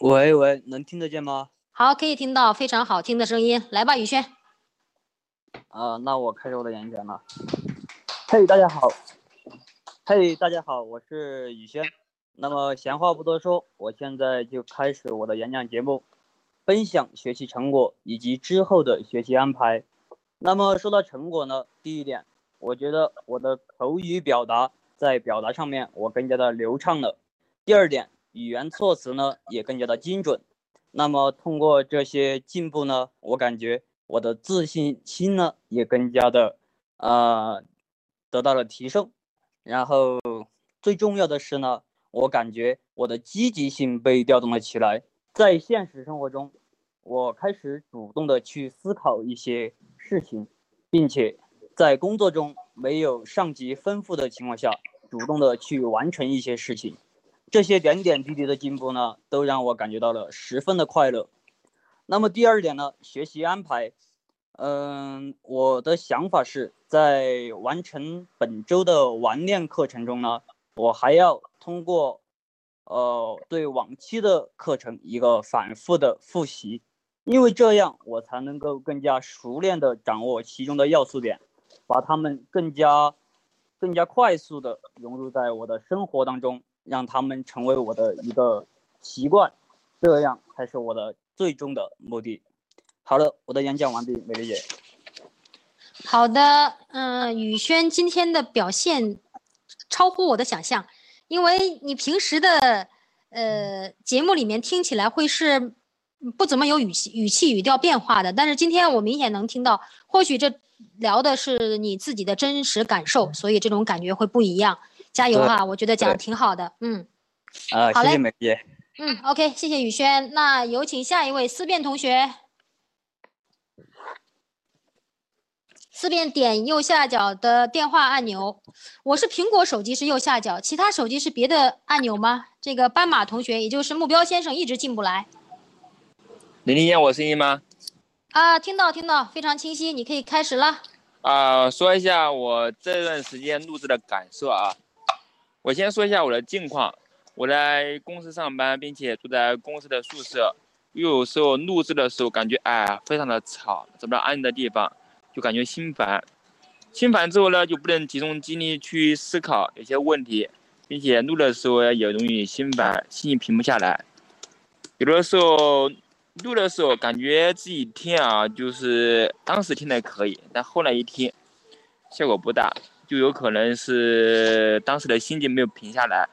喂喂，能听得见吗？好，可以听到非常好听的声音，来吧，宇轩。啊，那我开始我的演讲了。嘿，大家好。嘿，大家好，我是宇轩。那么闲话不多说，我现在就开始我的演讲节目，分享学习成果以及之后的学习安排。那么说到成果呢，第一点，我觉得我的口语表达在表达上面我更加的流畅了。第二点，语言措辞呢也更加的精准。那么通过这些进步呢，我感觉我的自信心呢也更加的呃得到了提升。然后最重要的是呢。我感觉我的积极性被调动了起来，在现实生活中，我开始主动的去思考一些事情，并且在工作中没有上级吩咐的情况下，主动的去完成一些事情。这些点点滴滴的进步呢，都让我感觉到了十分的快乐。那么第二点呢，学习安排，嗯，我的想法是在完成本周的完练课程中呢，我还要。通过，呃，对往期的课程一个反复的复习，因为这样我才能够更加熟练的掌握其中的要素点，把它们更加、更加快速的融入在我的生活当中，让他们成为我的一个习惯，这样才是我的最终的目的。好了，我的演讲完毕，美丽姐。好的，嗯，宇轩今天的表现超乎我的想象。因为你平时的，呃，节目里面听起来会是不怎么有语气、语气、语调变化的，但是今天我明显能听到，或许这聊的是你自己的真实感受，所以这种感觉会不一样。加油啊，我觉得讲的挺好的，嗯。啊，谢谢美姐。嗯，OK，谢谢宇轩。那有请下一位思辨同学。四遍点右下角的电话按钮，我是苹果手机是右下角，其他手机是别的按钮吗？这个斑马同学，也就是目标先生一直进不来。能听见我声音吗？啊，听到听到，非常清晰，你可以开始了。啊，说一下我这段时间录制的感受啊。我先说一下我的近况，我在公司上班，并且住在公司的宿舍，又有时候录制的时候感觉哎非常的吵，找不到安静的地方。就感觉心烦，心烦之后呢，就不能集中精力去思考有些问题，并且录的时候也容易心烦，心情平不下来。有的时候录的时候感觉自己听啊，就是当时听的可以，但后来一听，效果不大，就有可能是当时的心情没有平下来。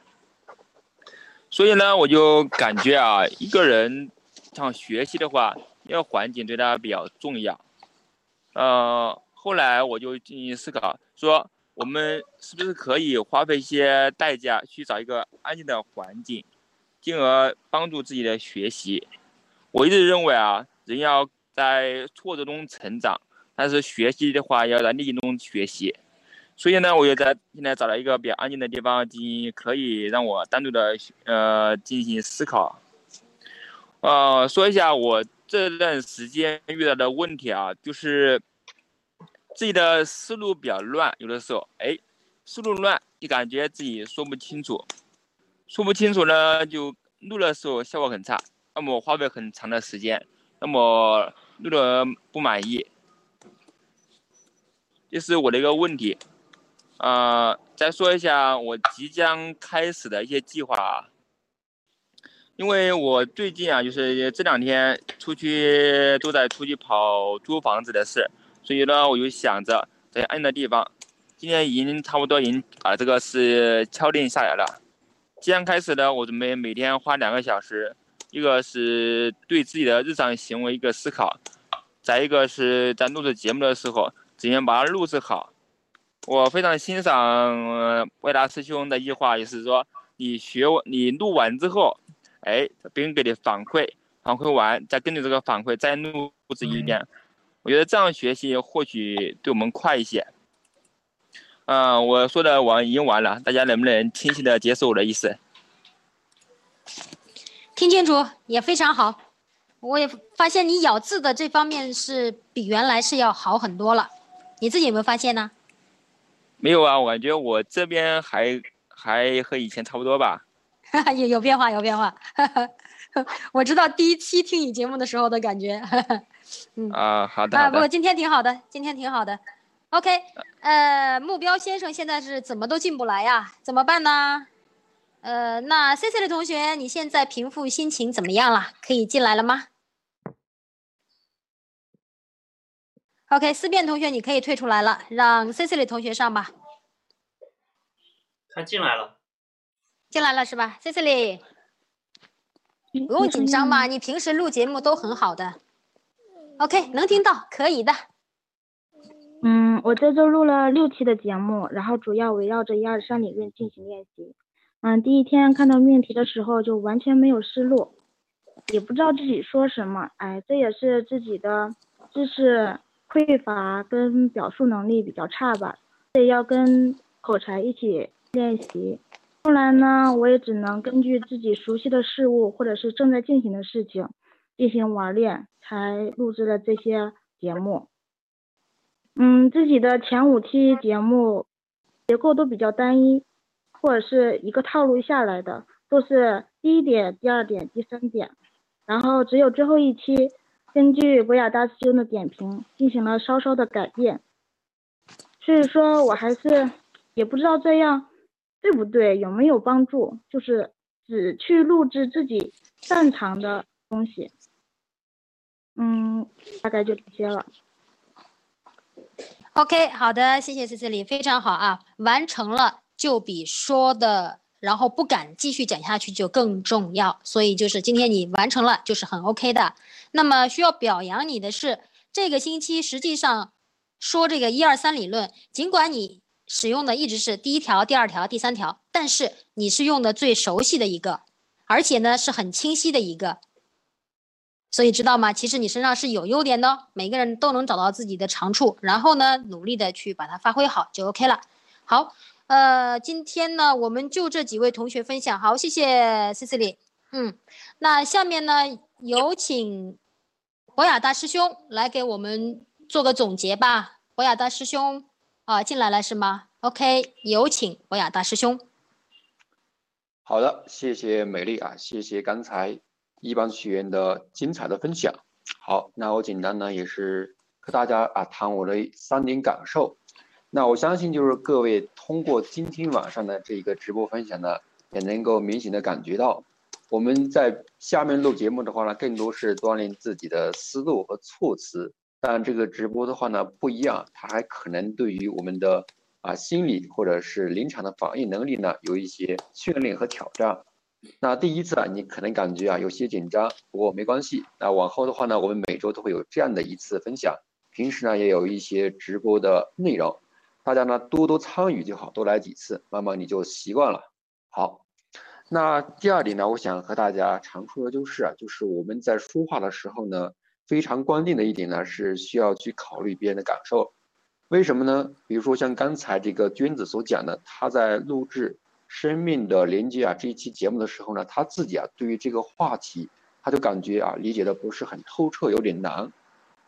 所以呢，我就感觉啊，一个人想学习的话，要环境对他比较重要。呃，后来我就进行思考，说我们是不是可以花费一些代价去找一个安静的环境，进而帮助自己的学习。我一直认为啊，人要在挫折中成长，但是学习的话要在逆境中学习。所以呢，我就在现在找了一个比较安静的地方，进行可以让我单独的呃进行思考。呃，说一下我这段时间遇到的问题啊，就是自己的思路比较乱，有的时候，哎，思路乱，就感觉自己说不清楚，说不清楚呢，就录的时候效果很差，那么花费很长的时间，那么录的不满意，这是我的一个问题。呃，再说一下我即将开始的一些计划啊。因为我最近啊，就是这两天出去都在出去跑租房子的事，所以呢，我就想着在安的地方，今天已经差不多已经把这个是敲定下来了。即将开始呢，我准备每天花两个小时，一个是对自己的日常行为一个思考，再一个是在录制节目的时候，怎样把它录制好。我非常欣赏外大师兄的一句话，就是说，你学你录完之后。哎，别人给你反馈，反馈完再根据这个反馈再录制一遍，我觉得这样学习或许对我们快一些。嗯，我说的完已经完了，大家能不能清晰的接受我的意思？听清楚，也非常好。我也发现你咬字的这方面是比原来是要好很多了，你自己有没有发现呢？没有啊，我感觉我这边还还和以前差不多吧。(laughs) 有有变化，有变化。(laughs) 我知道第一期听你节目的时候的感觉。(laughs) 嗯啊，好的。啊，不过今天挺好的，今天挺好的。OK，呃，目标先生现在是怎么都进不来呀？怎么办呢？呃，那 C C 的同学，你现在平复心情怎么样了？可以进来了吗？OK，思辨同学，你可以退出来了，让 C C 的同学上吧。他进来了。进来了是吧，Cecily？不用紧张嘛，你平时录节目都很好的。OK，能听到，可以的。嗯，我这周录了六期的节目，然后主要围绕着一二三理论进行练习。嗯，第一天看到命题的时候就完全没有思路，也不知道自己说什么。哎，这也是自己的知识匮乏跟表述能力比较差吧，所以要跟口才一起练习。后来呢，我也只能根据自己熟悉的事物或者是正在进行的事情进行玩练，才录制了这些节目。嗯，自己的前五期节目结构都比较单一，或者是一个套路下来的，都是第一点、第二点、第三点，然后只有最后一期根据博雅大师兄的点评进行了稍稍的改变。所以说我还是也不知道这样。对不对？有没有帮助？就是只去录制自己擅长的东西。嗯，大概就这些了。OK，好的，谢谢 C C 里，非常好啊，完成了就比说的，然后不敢继续讲下去就更重要。所以就是今天你完成了，就是很 OK 的。那么需要表扬你的是，这个星期实际上说这个一二三理论，尽管你。使用的一直是第一条、第二条、第三条，但是你是用的最熟悉的一个，而且呢是很清晰的一个，所以知道吗？其实你身上是有优点的，每个人都能找到自己的长处，然后呢努力的去把它发挥好就 OK 了。好，呃，今天呢我们就这几位同学分享，好，谢谢 Cecily，嗯，那下面呢有请博雅大师兄来给我们做个总结吧，博雅大师兄。啊，进来了是吗？OK，有请博雅大师兄。好的，谢谢美丽啊，谢谢刚才一班学员的精彩的分享。好，那我简单呢也是和大家啊谈我的三点感受。那我相信就是各位通过今天晚上的这个直播分享呢，也能够明显的感觉到，我们在下面录节目的话呢，更多是锻炼自己的思路和措辞。但这个直播的话呢不一样，它还可能对于我们的啊心理或者是临场的反应能力呢有一些训练和挑战。那第一次啊，你可能感觉啊有些紧张，不过没关系。那往后的话呢，我们每周都会有这样的一次分享，平时呢也有一些直播的内容，大家呢多多参与就好，多来几次，慢慢你就习惯了。好，那第二点呢，我想和大家常说的就是啊，就是我们在说话的时候呢。非常关键的一点呢，是需要去考虑别人的感受。为什么呢？比如说像刚才这个娟子所讲的，他在录制《生命的连接》啊这一期节目的时候呢，他自己啊对于这个话题，他就感觉啊理解的不是很透彻，有点难。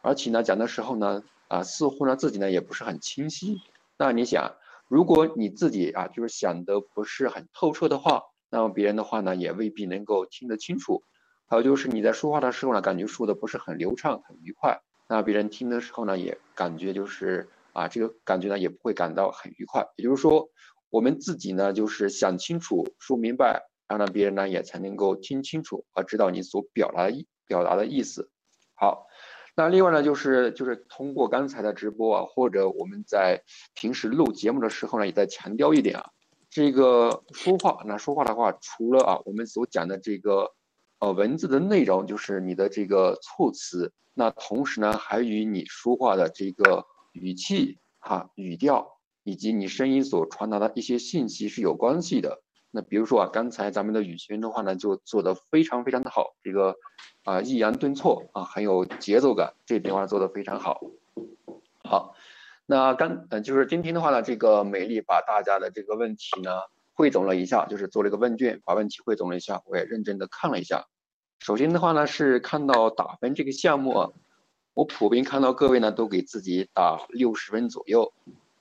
而且呢讲的时候呢，啊似乎呢自己呢也不是很清晰。那你想，如果你自己啊就是想的不是很透彻的话，那么别人的话呢也未必能够听得清楚。还有就是你在说话的时候呢，感觉说的不是很流畅、很愉快，那别人听的时候呢也感觉就是啊这个感觉呢也不会感到很愉快。也就是说，我们自己呢就是想清楚、说明白，然后呢别人呢也才能够听清楚和知道你所表达意表达的意思。好。那另外呢，就是就是通过刚才的直播啊，或者我们在平时录节目的时候呢，也在强调一点啊，这个说话，那说话的话，除了啊我们所讲的这个呃文字的内容，就是你的这个措辞，那同时呢，还与你说话的这个语气哈、语调，以及你声音所传达的一些信息是有关系的。那比如说啊，刚才咱们的语群的话呢，就做的非常非常的好，这个啊抑扬顿挫啊很有节奏感，这点话做的非常好。好，那刚呃就是今天的话呢，这个美丽把大家的这个问题呢汇总了一下，就是做了一个问卷，把问题汇总了一下，我也认真的看了一下。首先的话呢是看到打分这个项目，啊，我普遍看到各位呢都给自己打六十分左右，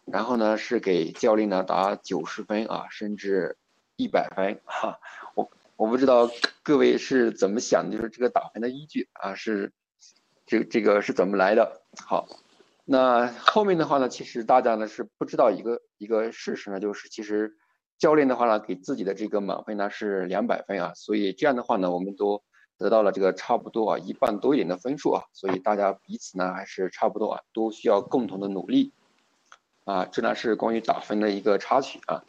然后呢是给教练呢打九十分啊，甚至。一百分哈，我我不知道各位是怎么想，就是这个打分的依据啊，是这这个是怎么来的？好，那后面的话呢，其实大家呢是不知道一个一个事实呢，就是其实教练的话呢给自己的这个满分呢是两百分啊，所以这样的话呢，我们都得到了这个差不多啊一半多一点的分数啊，所以大家彼此呢还是差不多啊，都需要共同的努力啊，这呢是关于打分的一个插曲啊。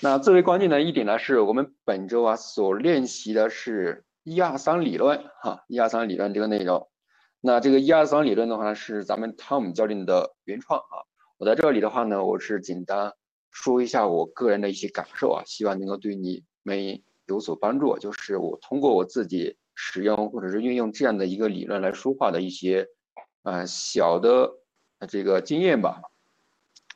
那最为关键的一点呢，是我们本周啊所练习的是一二三理论哈，一二三理论这个内容。那这个一二三理论的话呢是咱们汤姆教练的原创啊。我在这里的话呢，我是简单说一下我个人的一些感受啊，希望能够对你们有所帮助。就是我通过我自己使用或者是运用这样的一个理论来说话的一些啊小的这个经验吧。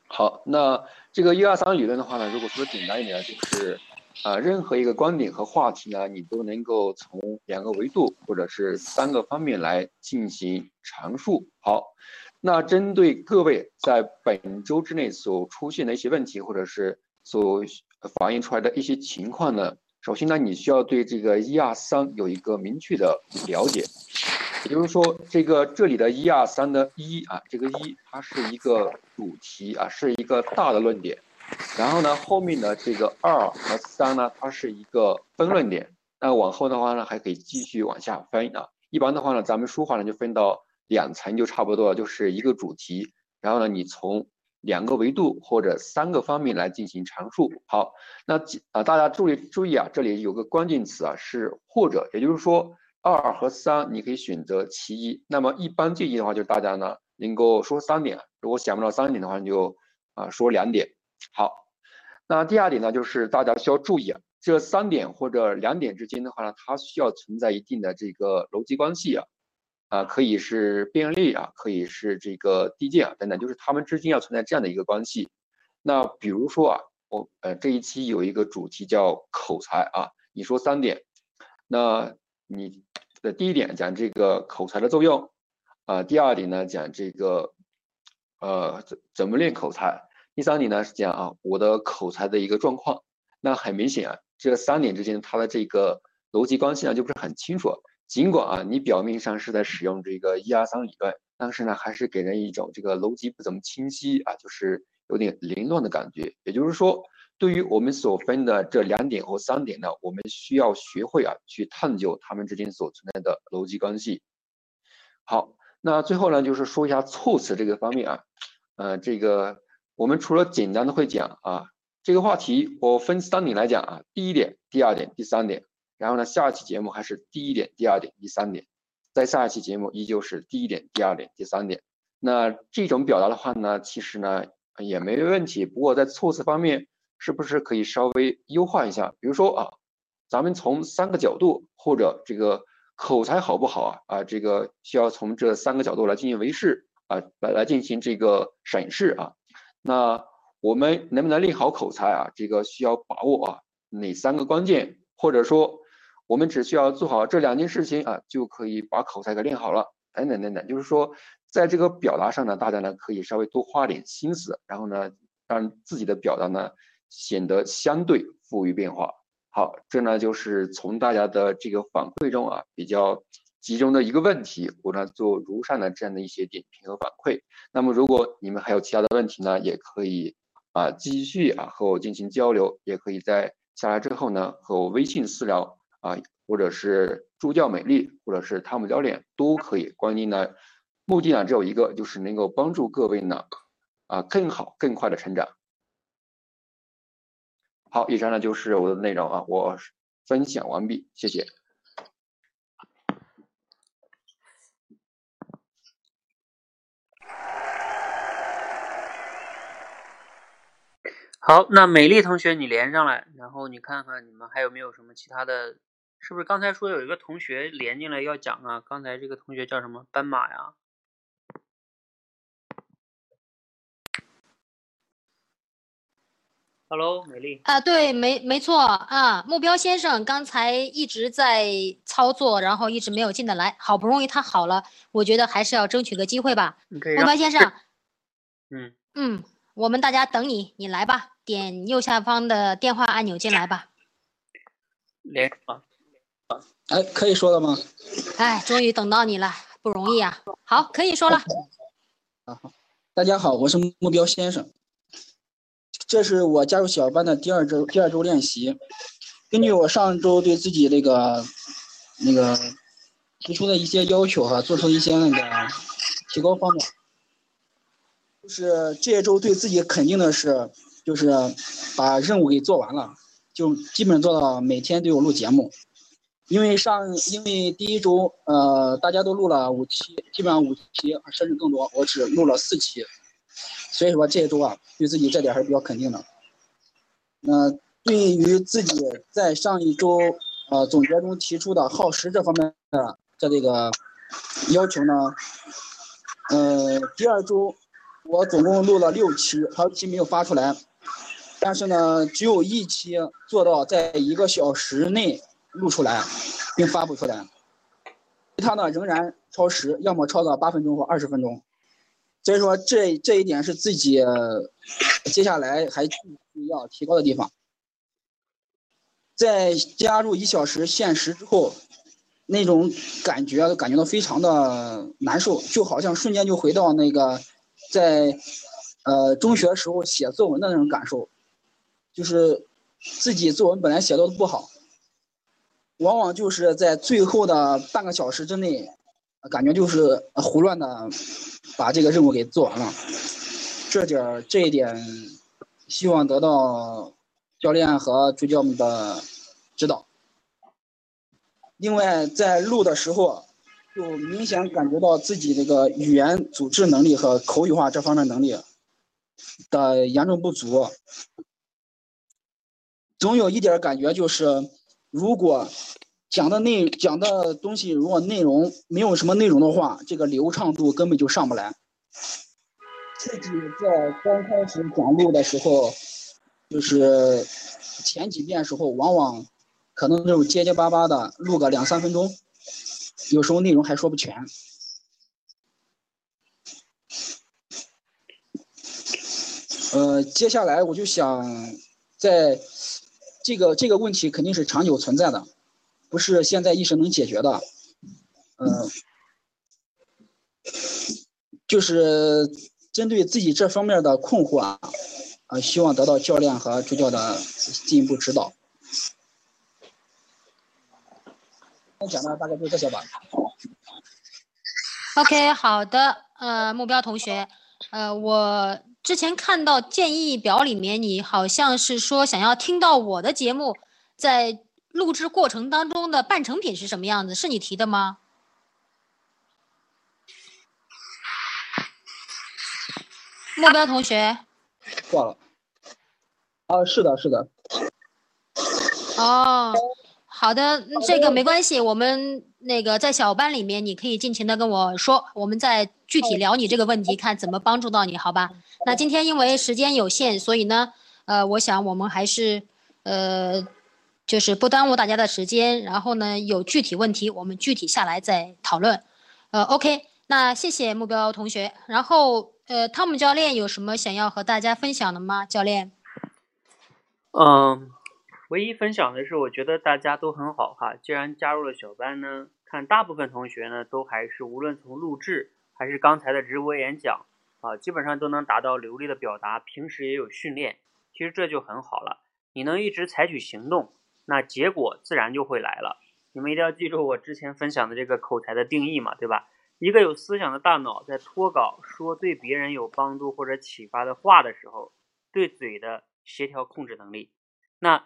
好，那这个一二三理论的话呢，如果说简单一点，就是啊，任何一个观点和话题呢，你都能够从两个维度或者是三个方面来进行阐述。好，那针对各位在本周之内所出现的一些问题，或者是所反映出来的一些情况呢，首先呢，你需要对这个一二三有一个明确的了解。也就是说，这个这里的一二三的一啊，这个一它是一个主题啊，是一个大的论点。然后呢，后面的这个二和三呢，它是一个分论点。那往后的话呢，还可以继续往下分啊。一般的话呢，咱们说话呢就分到两层就差不多了，就是一个主题。然后呢，你从两个维度或者三个方面来进行阐述。好，那啊，大家注意注意啊，这里有个关键词啊，是或者，也就是说。二和三，你可以选择其一。那么一般建议的话，就是大家呢能够说三点。如果想不到三点的话，你就啊说两点。好，那第二点呢，就是大家需要注意啊，这三点或者两点之间的话呢，它需要存在一定的这个逻辑关系啊，啊可以是便利啊，可以是这个递进啊等等，就是它们之间要存在这样的一个关系。那比如说啊，我呃这一期有一个主题叫口才啊，你说三点，那你。的第一点讲这个口才的作用，啊，第二点呢讲这个，呃，怎怎么练口才？第三点呢是讲啊我的口才的一个状况。那很明显啊，这三点之间它的这个逻辑关系呢就不是很清楚。尽管啊你表面上是在使用这个一二三理论，但是呢还是给人一种这个逻辑不怎么清晰啊，就是有点凌乱的感觉。也就是说。对于我们所分的这两点或三点呢，我们需要学会啊去探究它们之间所存在的逻辑关系。好，那最后呢就是说一下措辞这个方面啊，呃，这个我们除了简单的会讲啊，这个话题我分三点来讲啊，第一点、第二点、第三点，然后呢下一期节目还是第一点、第二点、第三点，在下一期节目依旧是第一点、第二点、第三点。那这种表达的话呢，其实呢也没问题，不过在措辞方面。是不是可以稍微优化一下？比如说啊，咱们从三个角度，或者这个口才好不好啊？啊，这个需要从这三个角度来进行维视啊，来来进行这个审视啊。那我们能不能练好口才啊？这个需要把握啊哪三个关键？或者说，我们只需要做好这两件事情啊，就可以把口才给练好了？等等等等，就是说，在这个表达上呢，大家呢可以稍微多花点心思，然后呢。让自己的表达呢显得相对富于变化。好，这呢就是从大家的这个反馈中啊比较集中的一个问题，我呢做如上的这样的一些点评和反馈。那么如果你们还有其他的问题呢，也可以啊继续啊和我进行交流，也可以在下来之后呢和我微信私聊啊，或者是助教美丽，或者是汤姆教练都可以。关键呢，目的呢只有一个，就是能够帮助各位呢啊更好更快的成长。好，以上呢就是我的内容啊，我分享完毕，谢谢。好，那美丽同学你连上来，然后你看看你们还有没有什么其他的，是不是刚才说有一个同学连进来要讲啊？刚才这个同学叫什么？斑马呀？Hello，美丽啊，对，没没错啊，目标先生刚才一直在操作，然后一直没有进得来，好不容易他好了，我觉得还是要争取个机会吧。目标先生，(clears throat) 嗯嗯，我们大家等你，你来吧，点右下方的电话按钮进来吧。连啊，哎，可以说了吗？哎，终于等到你了，不容易啊。好，可以说了。啊好，大家好，我是目标先生。这是我加入小班的第二周，第二周练习。根据我上周对自己那个那个提出的一些要求哈，做出一些那个提高方面，就是这一周对自己肯定的是，就是把任务给做完了，就基本做到每天都有录节目。因为上因为第一周呃大家都录了五期，基本上五期甚至更多，我只录了四期。所以说这一周啊，对自己这点还是比较肯定的。那对于自己在上一周呃总结中提出的耗时这方面的这这个要求呢，呃，第二周我总共录了六期，还有期没有发出来，但是呢，只有一期做到在一个小时内录出来并发布出来，其他呢仍然超时，要么超到八分钟或二十分钟。所以说，这这一点是自己接下来还要提高的地方。在加入一小时限时之后，那种感觉感觉到非常的难受，就好像瞬间就回到那个在呃中学时候写作文的那种感受，就是自己作文本来写的不好，往往就是在最后的半个小时之内，感觉就是胡乱的。把这个任务给做完了，这点这一点，希望得到教练和助教们的指导。另外，在录的时候，就明显感觉到自己这个语言组织能力和口语化这方面能力的严重不足。总有一点感觉就是，如果讲的内讲的东西，如果内容没有什么内容的话，这个流畅度根本就上不来。自己在刚开始讲录的时候，就是前几遍时候，往往可能就结结巴巴的录个两三分钟，有时候内容还说不全。呃，接下来我就想，在这个这个问题肯定是长久存在的。不是现在一时能解决的，嗯，就是针对自己这方面的困惑啊，啊，希望得到教练和助教的进一步指导。那讲的大概就这些吧。OK，好的，呃，目标同学，呃，我之前看到建议表里面，你好像是说想要听到我的节目在。录制过程当中的半成品是什么样子？是你提的吗？目标同学，挂了。啊，是的，是的。哦，好的，这个没关系，我们那个在小班里面，你可以尽情的跟我说，我们再具体聊你这个问题，看怎么帮助到你，好吧？那今天因为时间有限，所以呢，呃，我想我们还是，呃。就是不耽误大家的时间，然后呢，有具体问题我们具体下来再讨论。呃，OK，那谢谢目标同学。然后，呃，汤姆教练有什么想要和大家分享的吗？教练？嗯，唯一分享的是，我觉得大家都很好哈。既然加入了小班呢，看大部分同学呢，都还是无论从录制还是刚才的直播演讲啊，基本上都能达到流利的表达。平时也有训练，其实这就很好了。你能一直采取行动，那结果自然就会来了。你们一定要记住我之前分享的这个口才的定义嘛，对吧？一个有思想的大脑在脱稿说对别人有帮助或者启发的话的时候，对嘴的协调控制能力，那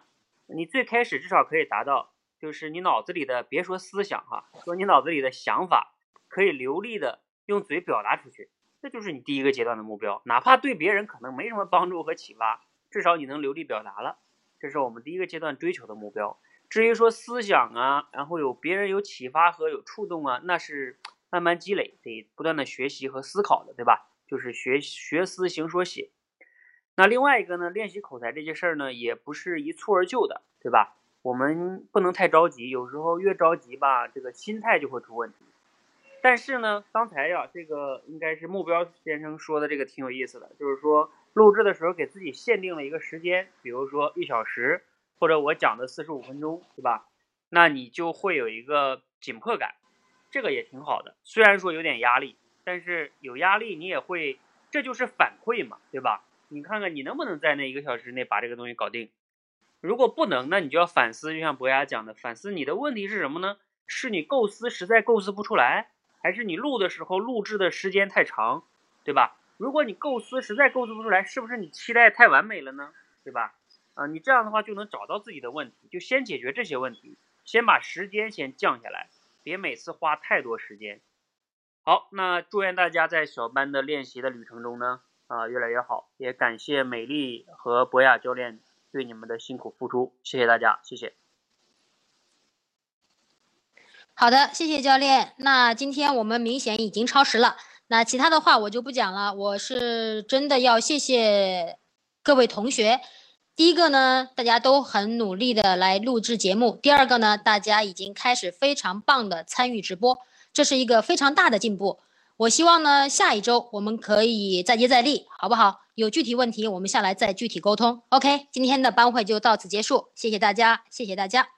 你最开始至少可以达到，就是你脑子里的别说思想哈，说你脑子里的想法可以流利的用嘴表达出去，这就是你第一个阶段的目标。哪怕对别人可能没什么帮助和启发，至少你能流利表达了，这是我们第一个阶段追求的目标。至于说思想啊，然后有别人有启发和有触动啊，那是慢慢积累，得不断的学习和思考的，对吧？就是学学思行说写。那另外一个呢，练习口才这些事儿呢，也不是一蹴而就的，对吧？我们不能太着急，有时候越着急吧，这个心态就会出问题。但是呢，刚才呀，这个应该是目标先生说的这个挺有意思的，就是说录制的时候给自己限定了一个时间，比如说一小时。或者我讲的四十五分钟，对吧？那你就会有一个紧迫感，这个也挺好的。虽然说有点压力，但是有压力你也会，这就是反馈嘛，对吧？你看看你能不能在那一个小时内把这个东西搞定。如果不能，那你就要反思，就像博雅讲的，反思你的问题是什么呢？是你构思实在构思不出来，还是你录的时候录制的时间太长，对吧？如果你构思实在构思不出来，是不是你期待太完美了呢？对吧？啊，你这样的话就能找到自己的问题，就先解决这些问题，先把时间先降下来，别每次花太多时间。好，那祝愿大家在小班的练习的旅程中呢，啊，越来越好。也感谢美丽和博雅教练对你们的辛苦付出，谢谢大家，谢谢。好的，谢谢教练。那今天我们明显已经超时了，那其他的话我就不讲了。我是真的要谢谢各位同学。第一个呢，大家都很努力的来录制节目；第二个呢，大家已经开始非常棒的参与直播，这是一个非常大的进步。我希望呢，下一周我们可以再接再厉，好不好？有具体问题我们下来再具体沟通。OK，今天的班会就到此结束，谢谢大家，谢谢大家。